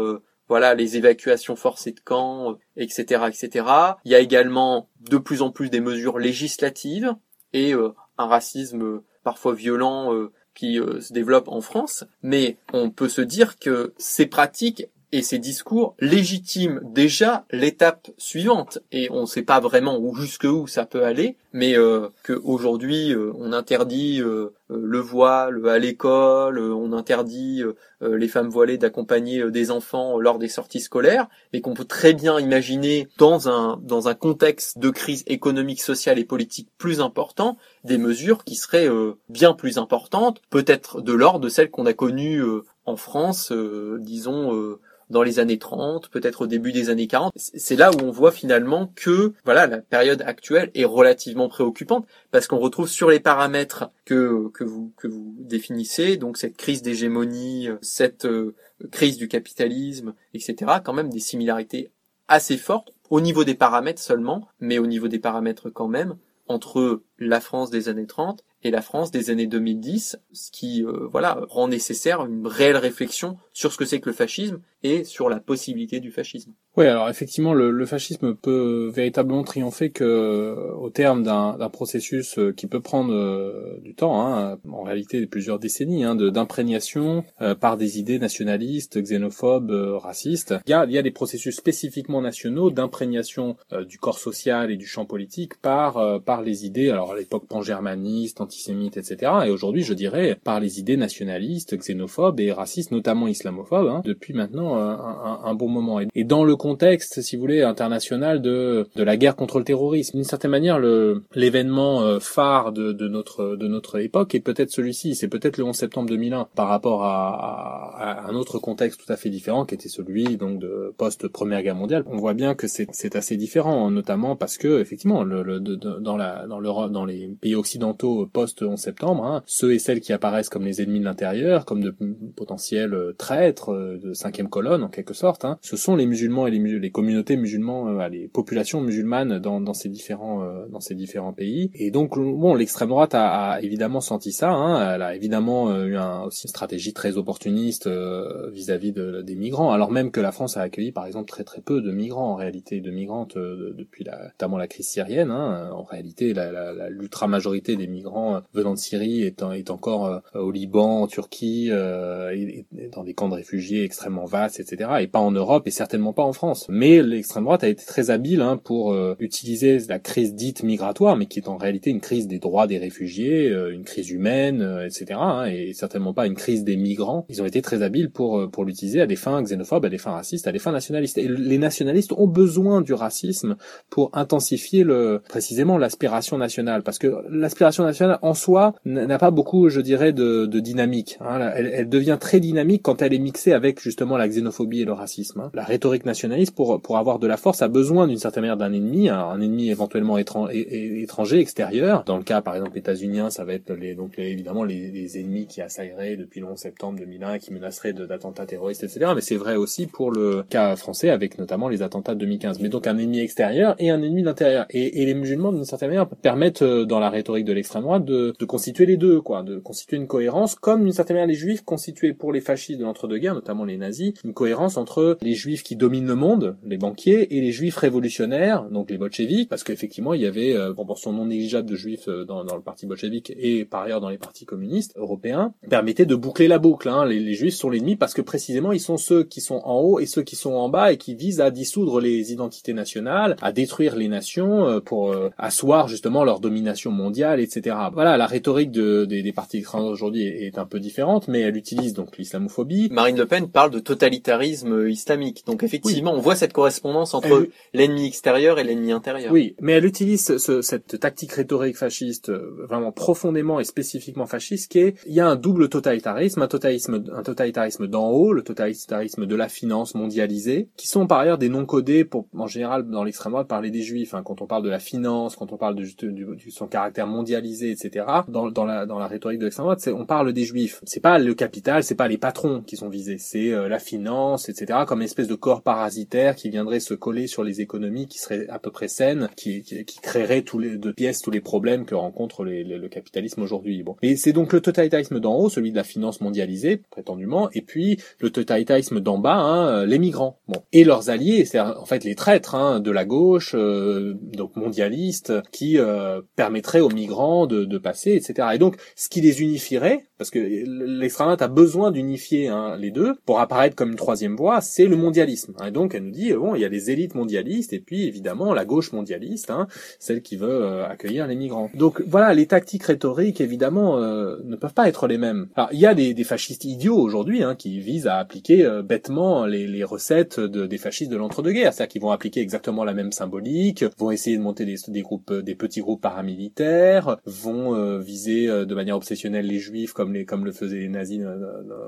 voilà les évacuations forcées de camps, etc., etc. Il y a également de plus en plus des mesures législatives et un racisme parfois violent qui se développe en France, mais on peut se dire que ces pratiques et ces discours légitiment déjà l'étape suivante. Et on ne sait pas vraiment où jusque où ça peut aller mais euh, qu'aujourd'hui euh, on interdit euh, euh, le voile à l'école on interdit les femmes voilées d'accompagner des enfants lors des sorties scolaires et qu'on peut très bien imaginer dans un dans un contexte de crise économique sociale et politique plus important des mesures qui seraient bien plus importantes peut-être de l'ordre de celles qu'on a connues en France disons dans les années 30, peut-être au début des années 40. C'est là où on voit finalement que voilà la période actuelle est relativement préoccupante parce qu'on retrouve sur les paramètres que que vous que vous définissez donc cette crise d'hégémonie, cette euh, crise du capitalisme, etc. Quand même des similarités assez fortes au niveau des paramètres seulement, mais au niveau des paramètres quand même entre la France des années 30 et la France des années 2010, ce qui euh, voilà rend nécessaire une réelle réflexion sur ce que c'est que le fascisme et sur la possibilité du fascisme. Oui, alors effectivement, le, le, fascisme peut véritablement triompher que au terme d'un processus euh, qui peut prendre euh, du temps, hein, en réalité plusieurs décennies, hein, d'imprégnation euh, par des idées nationalistes, xénophobes, racistes. Il y, a, il y a des processus spécifiquement nationaux d'imprégnation du corps social et du champ politique par par les idées, alors à l'époque pan-germanistes, antisémites, etc. Et aujourd'hui, je dirais par les idées nationalistes, xénophobes et racistes, notamment islamophobes, hein, depuis maintenant un, un, un bon moment. Et dans le contexte, si vous voulez, international de, de la guerre contre le terrorisme. D'une certaine manière, le, l'événement euh, phare de, de, notre, de notre époque est peut-être celui-ci. C'est peut-être le 11 septembre 2001 par rapport à, à, un autre contexte tout à fait différent qui était celui donc de post-première guerre mondiale. On voit bien que c'est, c'est assez différent, notamment parce que effectivement, le, le dans la dans l'Europe, dans les pays occidentaux post 11 septembre, hein, ceux et celles qui apparaissent comme les ennemis de l'intérieur, comme de potentiels traîtres euh, de cinquième colonne en quelque sorte, hein, ce sont les musulmans et les, communautés musulmanes, euh, les populations musulmanes dans, dans ces différents euh, dans ces différents pays. Et donc bon, l'extrême droite a, a, évidemment senti ça. Hein, elle a évidemment euh, eu un, aussi une stratégie très opportuniste vis-à-vis de, des migrants, alors même que la France a accueilli par exemple très très peu de migrants en réalité, de migrantes depuis la, notamment la crise syrienne. Hein. En réalité, l'ultra majorité des migrants venant de Syrie est, est encore au Liban, en Turquie, et, et dans des camps de réfugiés extrêmement vastes, etc. Et pas en Europe et certainement pas en France. Mais l'extrême droite a été très habile hein, pour euh, utiliser la crise dite migratoire, mais qui est en réalité une crise des droits des réfugiés, euh, une crise humaine, euh, etc. Hein, et certainement pas une crise des migrants. Ils ont été très habiles pour pour l'utiliser à des fins xénophobes, à des fins racistes, à des fins nationalistes. Et les nationalistes ont besoin du racisme pour intensifier le précisément l'aspiration nationale, parce que l'aspiration nationale en soi n'a pas beaucoup, je dirais, de, de dynamique. Hein. Elle, elle, devient très dynamique quand elle est mixée avec justement la xénophobie et le racisme. Hein. La rhétorique nationale pour pour avoir de la force a besoin d'une certaine manière d'un ennemi, un, ennemi éventuellement étranger, extérieur. Dans le cas par exemple états-unien, ça va être les donc évidemment les, ennemis qui assailleraient depuis le 11 septembre 2001, qui menaceraient d'attentats terroristes, etc. Mais c'est vrai aussi pour le cas français avec notamment les attentats de 2015. Mais donc un ennemi extérieur et un ennemi d'intérieur. Et, et, les musulmans d'une certaine manière permettent euh, dans la rhétorique de l'extrême droite de, de constituer les deux, quoi, de constituer une cohérence, comme d'une certaine manière les juifs constituaient pour les fascistes de l'entre-deux-guerres, notamment les nazis, une cohérence entre les juifs qui dominent le monde, les banquiers, et les juifs révolutionnaires, donc les bolcheviks, parce qu'effectivement, il y avait euh, proportion non négligeable de juifs euh, dans, dans, le parti bolchevique et par ailleurs dans les partis communistes européens, permettait de boucler la boucle. Hein. Les, les, juifs sont l'ennemi parce que précisément, ils sont ceux qui sont en haut et ceux qui sont en bas et qui visent à dissoudre les identités nationales, à détruire les nations euh, pour asseoir justement leur domination mondiale, etc. Voilà, la rhétorique de, des, des partis extrêmes aujourd'hui est, est, un peu différente, mais elle utilise donc l'islamophobie. Marine Le Pen parle de totalitarisme islamique. Donc effectivement, on voit cette correspondance entre l'ennemi extérieur et l'ennemi intérieur. Oui, mais elle utilise ce, cette tactique rhétorique fasciste euh, vraiment profondément et spécifiquement fasciste qui est il y a un double totalitarisme, un totalitarisme un totalitarisme d'en haut, le totalitarisme de la finance mondialisée, qui sont par ailleurs des noms codés pour en général dans l'extrême droite parler des juifs hein, quand on parle de la finance, quand on parle de, du, son caractère mondialisé, etc. Dans, dans la dans la rhétorique de l'extrême droite, on parle des juifs. C'est pas le capital, c'est pas les patrons qui sont visés, c'est euh, la finance, etc. Comme une espèce de corps parasitaire qui viendrait se coller sur les économies qui seraient à peu près saines, qui, qui, qui créerait tous les de pièces tous les problèmes que rencontre les, le capitalisme aujourd'hui. Bon, et c'est donc le totalitarisme d'en haut, celui de la finance mondialisée prétendument, et puis le totalitarisme d'en bas, hein, les migrants. Bon, et leurs alliés, c'est en fait les traîtres hein, de la gauche, euh, donc mondialistes, qui euh, permettraient aux migrants de, de passer, etc. Et donc, ce qui les unifierait, parce que l'extrême droite a besoin d'unifier hein, les deux pour apparaître comme une troisième voie, c'est le mondialisme. Et donc, elle nous dit bon, il y a les élites mondialistes et puis évidemment la gauche mondialiste, hein, celle qui veut euh, accueillir les migrants. Donc voilà, les tactiques rhétoriques évidemment euh, ne peuvent pas être les mêmes. Alors il y a des, des fascistes idiots aujourd'hui hein, qui visent à appliquer euh, bêtement les, les recettes de, des fascistes de l'entre-deux-guerres, c'est-à-dire qu'ils vont appliquer exactement la même symbolique, vont essayer de monter des, des groupes, des petits groupes paramilitaires, vont viser de manière obsessionnelle les juifs comme les comme le faisaient les nazis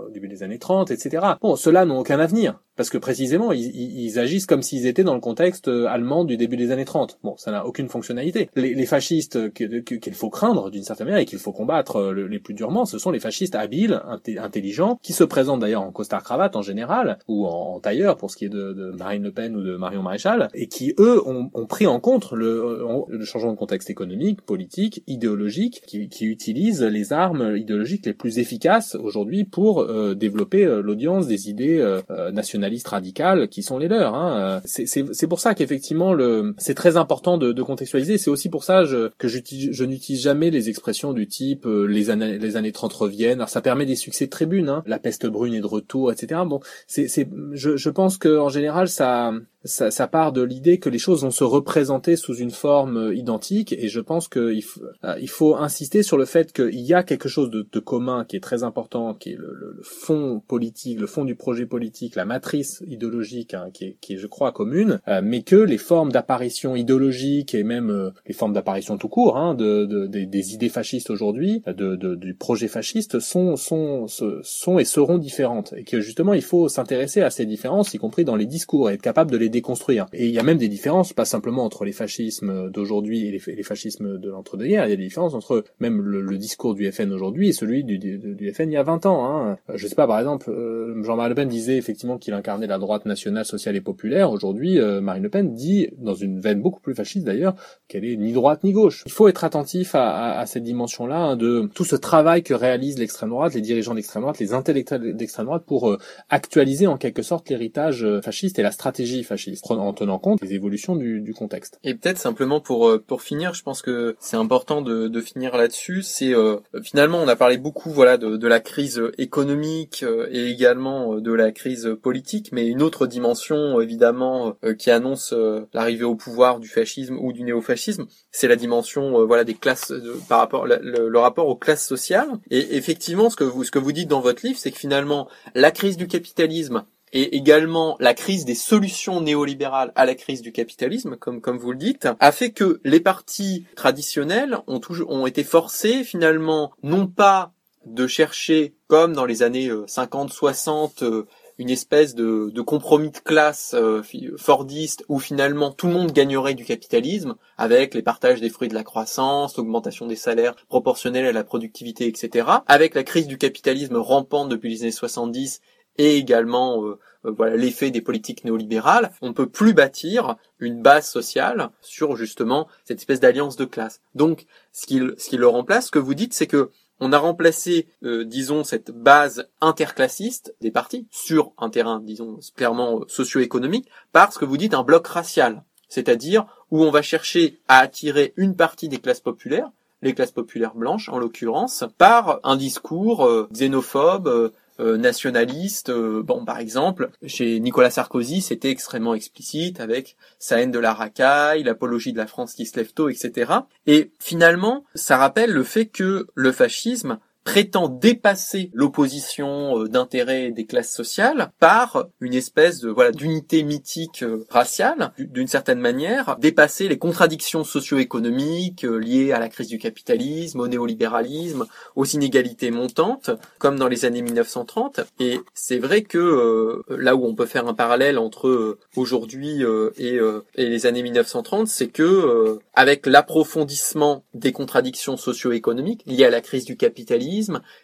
au début des années 30, etc. Bon, ceux-là aucun avenir parce que précisément ils, agissent comme s'ils étaient dans le contexte euh, allemand du début des années 30. Bon, ça n'a aucune fonctionnalité. Les, fascistes qu'il faut craindre d'une certaine manière et qu'il faut combattre euh, les plus durement, ce sont les fascistes habiles, intelligents, qui se présentent d'ailleurs en costard-cravate en général, ou en, tailleur pour ce qui est de, Marine Le Pen ou de Marion Maréchal, et qui, eux, ont, pris en compte le, le, changement de contexte économique, politique, idéologique, qui, utilisent les armes idéologiques les plus efficaces aujourd'hui pour euh, développer l'audience des idées nationales nationalistes radicales qui sont les leurs. Hein. C'est pour ça qu'effectivement, le c'est très important de, de contextualiser. C'est aussi pour ça je, que je n'utilise jamais les expressions du type les, années, les années 30 reviennent. Alors ça permet des succès de tribune, hein. la peste brune est de retour, etc. Bon, c'est, je, je pense que en général ça ça, ça, part de l'idée que les choses vont se représenter sous une forme euh, identique et je pense qu'il euh, il faut insister sur le fait qu'il y a quelque chose de, de, commun qui est très important, qui est le, le, fond politique, le fond du projet politique, la matrice idéologique hein, qui, est, qui est, je crois, commune, euh, mais que les formes d'apparition idéologique et même les formes d'apparition tout court hein, de, de des, des, idées fascistes aujourd'hui, de, du projet fasciste, sont, sont, sont et seront différentes et que justement il faut s'intéresser à ces différences, y compris dans les discours, et être capable de les déconstruire. Et il y a même des différences, pas simplement entre les fascismes d'aujourd'hui et les, fascismes de l'entre-deux-guerres, il y a des différences entre même le, discours du FN aujourd'hui et celui du, du, FN il y a 20 ans. Hein. Euh, je sais pas, par exemple, euh, Jean-Marie Le Pen disait effectivement qu'il incarnait la droite nationale, sociale et populaire. Aujourd'hui, euh, Marine Le Pen dit, dans une veine beaucoup plus fasciste d'ailleurs, qu'elle est ni droite ni gauche. Il faut être attentif à, à, cette dimension-là hein, de tout ce travail que réalise l'extrême droite, les dirigeants d'extrême droite, les intellectuels d'extrême droite pour actualiser en quelque sorte l'héritage fasciste et la stratégie fasciste en tenant compte des évolutions du, du contexte. Et peut-être simplement pour euh, pour finir, je pense que c'est important de, de finir là-dessus. C'est euh, finalement on a parlé beaucoup voilà de, de la crise économique euh, et également de la crise politique, mais une autre dimension évidemment qui annonce l'arrivée au pouvoir du fascisme ou du néofascisme, c'est la dimension voilà des classes par rapport le, rapport aux classes sociales. Et effectivement, ce que vous ce que vous dites dans votre livre, c'est que finalement la crise du capitalisme et également la crise des solutions néolibérales à la crise du capitalisme, comme, comme vous le dites, a fait que les partis traditionnels ont, toujours, ont été forcés finalement non pas de chercher, comme dans les années 50-60, euh, euh, une espèce de, de, compromis de classe euh, fordiste où finalement tout le monde gagnerait du capitalisme avec les partages des fruits de la croissance, l'augmentation des salaires proportionnels à la productivité, etc. Avec la crise du capitalisme rampante depuis les années 70 et également euh, euh, voilà l'effet des politiques néolibérales, on ne peut plus bâtir une base sociale sur justement cette espèce d'alliance de classe. Donc ce qui, ce qui le remplace, ce que vous dites, c'est que on a remplacé, euh, disons, cette base interclassiste des partis sur un terrain, disons, clairement socio-économique, par ce que vous dites un bloc racial, c'est-à-dire où on va chercher à attirer une partie des classes populaires, les classes populaires blanches en l'occurrence, par un discours xénophobe, euh, nationaliste. Euh, bon, par exemple, chez Nicolas Sarkozy, c'était extrêmement explicite avec sa haine de la racaille, l'apologie de la France qui se lève tôt, etc. Et finalement, ça rappelle le fait que le fascisme prétend dépasser l'opposition euh, d'intérêts des classes sociales par une espèce de voilà d'unité mythique euh, raciale d'une certaine manière dépasser les contradictions socio-économiques euh, liées à la crise du capitalisme au néolibéralisme aux inégalités montantes comme dans les années 1930 et c'est vrai que là où on peut faire un parallèle entre aujourd'hui et, et les années 1930 c'est que avec l'approfondissement des contradictions socio-économiques liées à la crise du capitalisme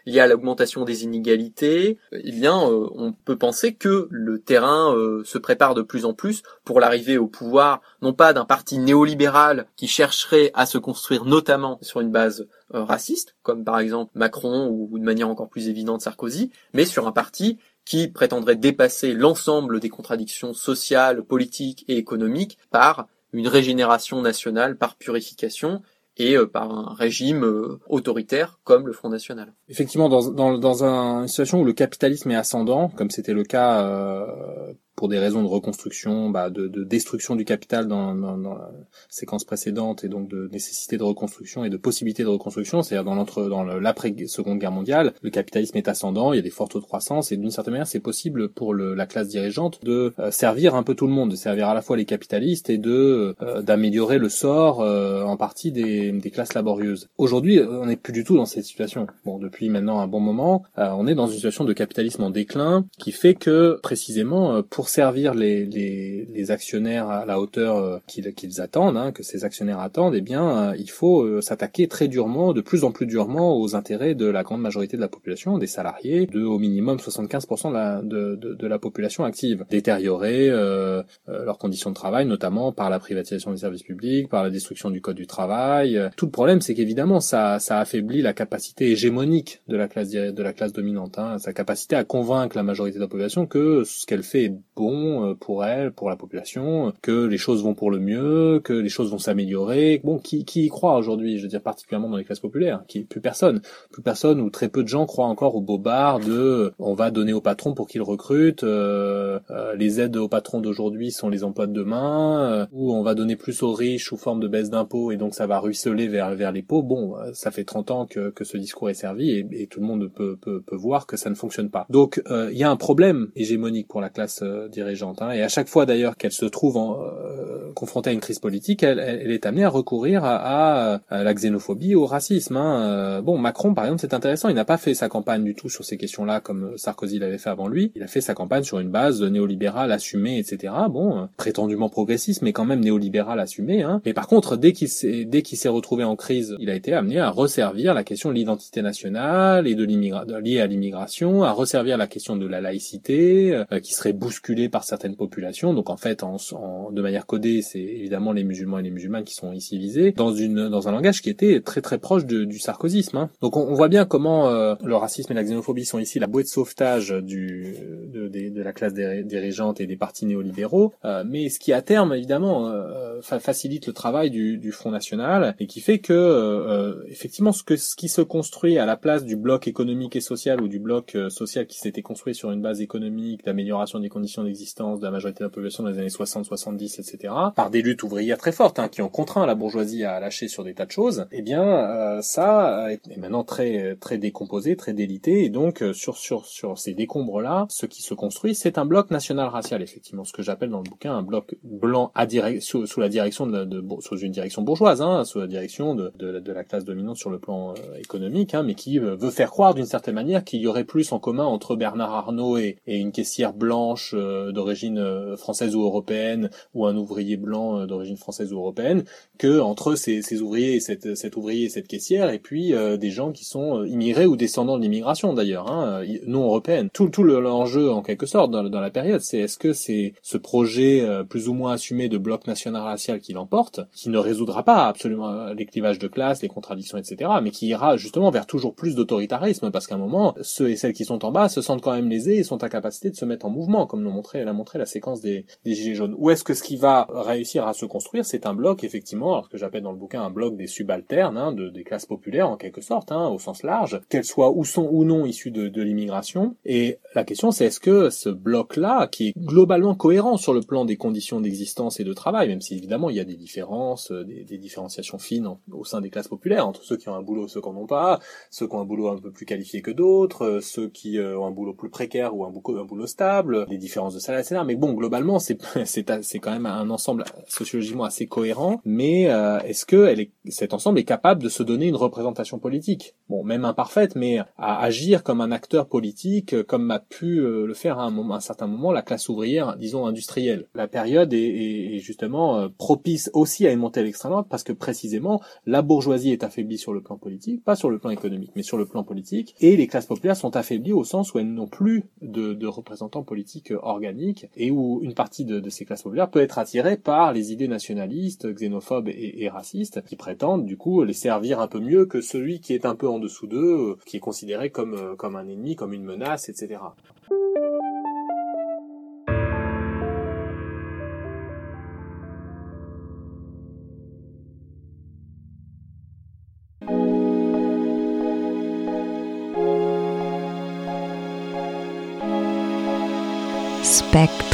il y a l'augmentation des inégalités, eh bien, on peut penser que le terrain euh, se prépare de plus en plus pour l'arrivée au pouvoir, non pas d'un parti néolibéral qui chercherait à se construire notamment sur une base euh, raciste, comme par exemple Macron ou de manière encore plus évidente Sarkozy, mais sur un parti qui prétendrait dépasser l'ensemble des contradictions sociales, politiques et économiques par une régénération nationale par purification et euh, par un régime euh, autoritaire comme le Front National. Effectivement, dans, dans, une situation où le capitalisme est ascendant, comme c'était le cas euh, pour des raisons de reconstruction, bah, de, de, destruction du capital dans, dans, dans, la séquence précédente et donc de nécessité de reconstruction et de possibilité de reconstruction, c'est-à-dire dans l'entre dans l'après Seconde Guerre mondiale, le capitalisme est ascendant, il y a des fortes taux de croissance et d'une certaine manière c'est possible pour le, la classe dirigeante de euh, servir un peu tout le monde, de servir à la fois les capitalistes et de euh, d'améliorer le sort euh, en partie des, des classes laborieuses. Aujourd'hui, on n'est plus du tout dans cette situation. Bon, depuis maintenant un bon moment, on est dans une situation de capitalisme en déclin qui fait que précisément pour servir les, les, les, actionnaires à la hauteur euh, qu'ils attendent, hein, que ces actionnaires attendent, eh bien, euh, il faut euh, s'attaquer très durement, de plus en plus durement, aux intérêts de la grande majorité de la population, des salariés, de au minimum 75% de la, de, de, de, la population active, détériorer euh, leurs conditions de travail, notamment par la privatisation des services publics, par la destruction du code du travail. Tout le problème, c'est qu'évidemment, ça, ça affaiblit la capacité hégémonique de la classe de la classe dominante, hein, sa capacité à convaincre la majorité de la population que ce qu'elle fait est bon euh, pour elle, pour la population, que les choses vont pour le mieux, que les choses vont s'améliorer. Bon, qui, qui y croit aujourd'hui? Je veux dire particulièrement dans les classes populaires, qui plus personne, plus personne ou très peu de gens croient encore au bobard de on va donner au patron pour qu'il recrute, euh, euh, les aides au patron d'aujourd'hui sont les emplois de demain, ou on va donner plus aux riches sous forme de baisse d'impôts et donc ça va ruisseler vers vers les pauvres. Bon, ça fait 30 ans que, que ce discours est servi et, et tout le monde peut, peut, peut voir que ça ne fonctionne pas. Donc il y a un problème hégémonique pour la classe euh, dirigeante. Et à chaque fois d'ailleurs qu'elle se trouve euh, confrontée à une crise politique, elle, est amenée à recourir à, la xénophobie, au racisme. Hein. Euh, bon, Macron par exemple, c'est intéressant. Il n'a pas fait sa campagne du tout sur ces questions-là comme Sarkozy l'avait fait avant lui. Il a fait sa campagne sur une base néolibérale assumée, etc. Bon, prétendument progressiste, mais quand même néolibérale assumée. Hein. Mais par contre, dès qu'il s'est dès qu'il s'est retrouvé en crise, il a été amené à resservir la question de l'identité nationale et de l'immigration liée à l'immigration, à resservir la question de la laïcité, euh, qui serait bousculée par certaines populations. Donc en fait, en, en de manière codée, c'est évidemment les musulmans et les musulmanes qui sont ici visés, dans une dans un langage qui était très très proche de, du sarkozysme. Hein. Donc on, on, voit bien comment euh, le racisme et la xénophobie sont ici la bouée de sauvetage du de, de, de la classe dirigeante et des partis néolibéraux, euh, mais ce qui à terme évidemment euh, facilite le travail du, du, Front National et qui fait que effectivement ce que ce qui se construit à la place du bloc économique et social ou du bloc social qui s'était construit sur une base économique, d'amélioration des conditions d'existence de la majorité de la population dans les années 60, 70, etc., par des luttes ouvrières très fortes, hein, qui ont contraint la bourgeoisie à lâcher sur des tas de choses, eh bien, euh, ça est maintenant très très décomposé, très délité, et donc euh, sur sur sur ces décombres-là, ce qui se construit, c'est un bloc national racial, effectivement, ce que j'appelle dans le bouquin un bloc blanc à direct sous, la direction de, de, sous une direction bourgeoise, hein, sous la direction de, de, de, la classe dominante sur le plan euh, économique, hein, mais qui veut faire croire d'une certaine manière qu'il y aurait plus en commun entre Bernard Arnault et, et une caissière blanche euh, d'origine euh, française ou européenne ou un ouvrier blanc euh, d'origine française ou européenne que entre ces, ces ouvriers et cette, cet ouvrier et cette caissière et puis des gens qui sont immigrés ou descendants de l'immigration d'ailleurs hein, non européenne. Tout tout l'enjeu en quelque sorte dans, la période c'est est-ce que c'est ce projet plus ou moins assumé de bloc national racial qui l'emporte qui ne résoudra pas absolument les clivages de classe les contradictions etc mais qui ira justement vers toujours plus d'autoritarisme parce qu'à un moment ceux et celles qui sont en bas se sentent quand même lésés et sont à capacité de se mettre en mouvement, comme l'ont elle a montré la séquence des, des gilets jaunes. Ou est-ce que ce qui va réussir à se construire, c'est un bloc, effectivement, alors que j'appelle dans le bouquin un bloc des subalternes, hein, de, des classes populaires en quelque sorte, hein, au sens large, qu'elles soient ou sont ou non issues de, de l'immigration. Et la question, c'est est-ce que ce bloc-là, qui est globalement cohérent sur le plan des conditions d'existence et de travail, même si évidemment il y a des différences, euh, des, des différenciations fines au sein des classes populaires, entre ceux qui ont un boulot et ceux qui n'en ont pas, ceux qui ont un boulot un peu plus qualifié que d'autres, euh, ceux qui euh, ont un boulot plus précaire ou un boulot, un boulot stable, les différences de etc. Mais bon, globalement, c'est c'est quand même un ensemble sociologiquement assez cohérent. Mais euh, est-ce que elle est, cet ensemble est capable de se donner une représentation politique? Bon, même imparfaite, mais à agir comme un acteur politique, comme a pu euh, le faire à un, moment, un certain moment la classe ouvrière, disons industrielle. La période est, est, justement euh, propice aussi à une montée à l'extrême droite parce que précisément la bourgeoisie est affaiblie sur le plan politique, pas sur le plan économique, mais sur le plan politique, et les classes populaires sont affaiblies au sens où elles n'ont plus de, de représentants politiques et où une partie de, ces classes populaires peut être attirée par les idées nationalistes, xénophobes et, et, racistes qui prétendent du coup les servir un peu mieux que celui qui est un peu en dessous d'eux, qui est considéré comme, euh, comme un ennemi, comme une menace, etc. respect.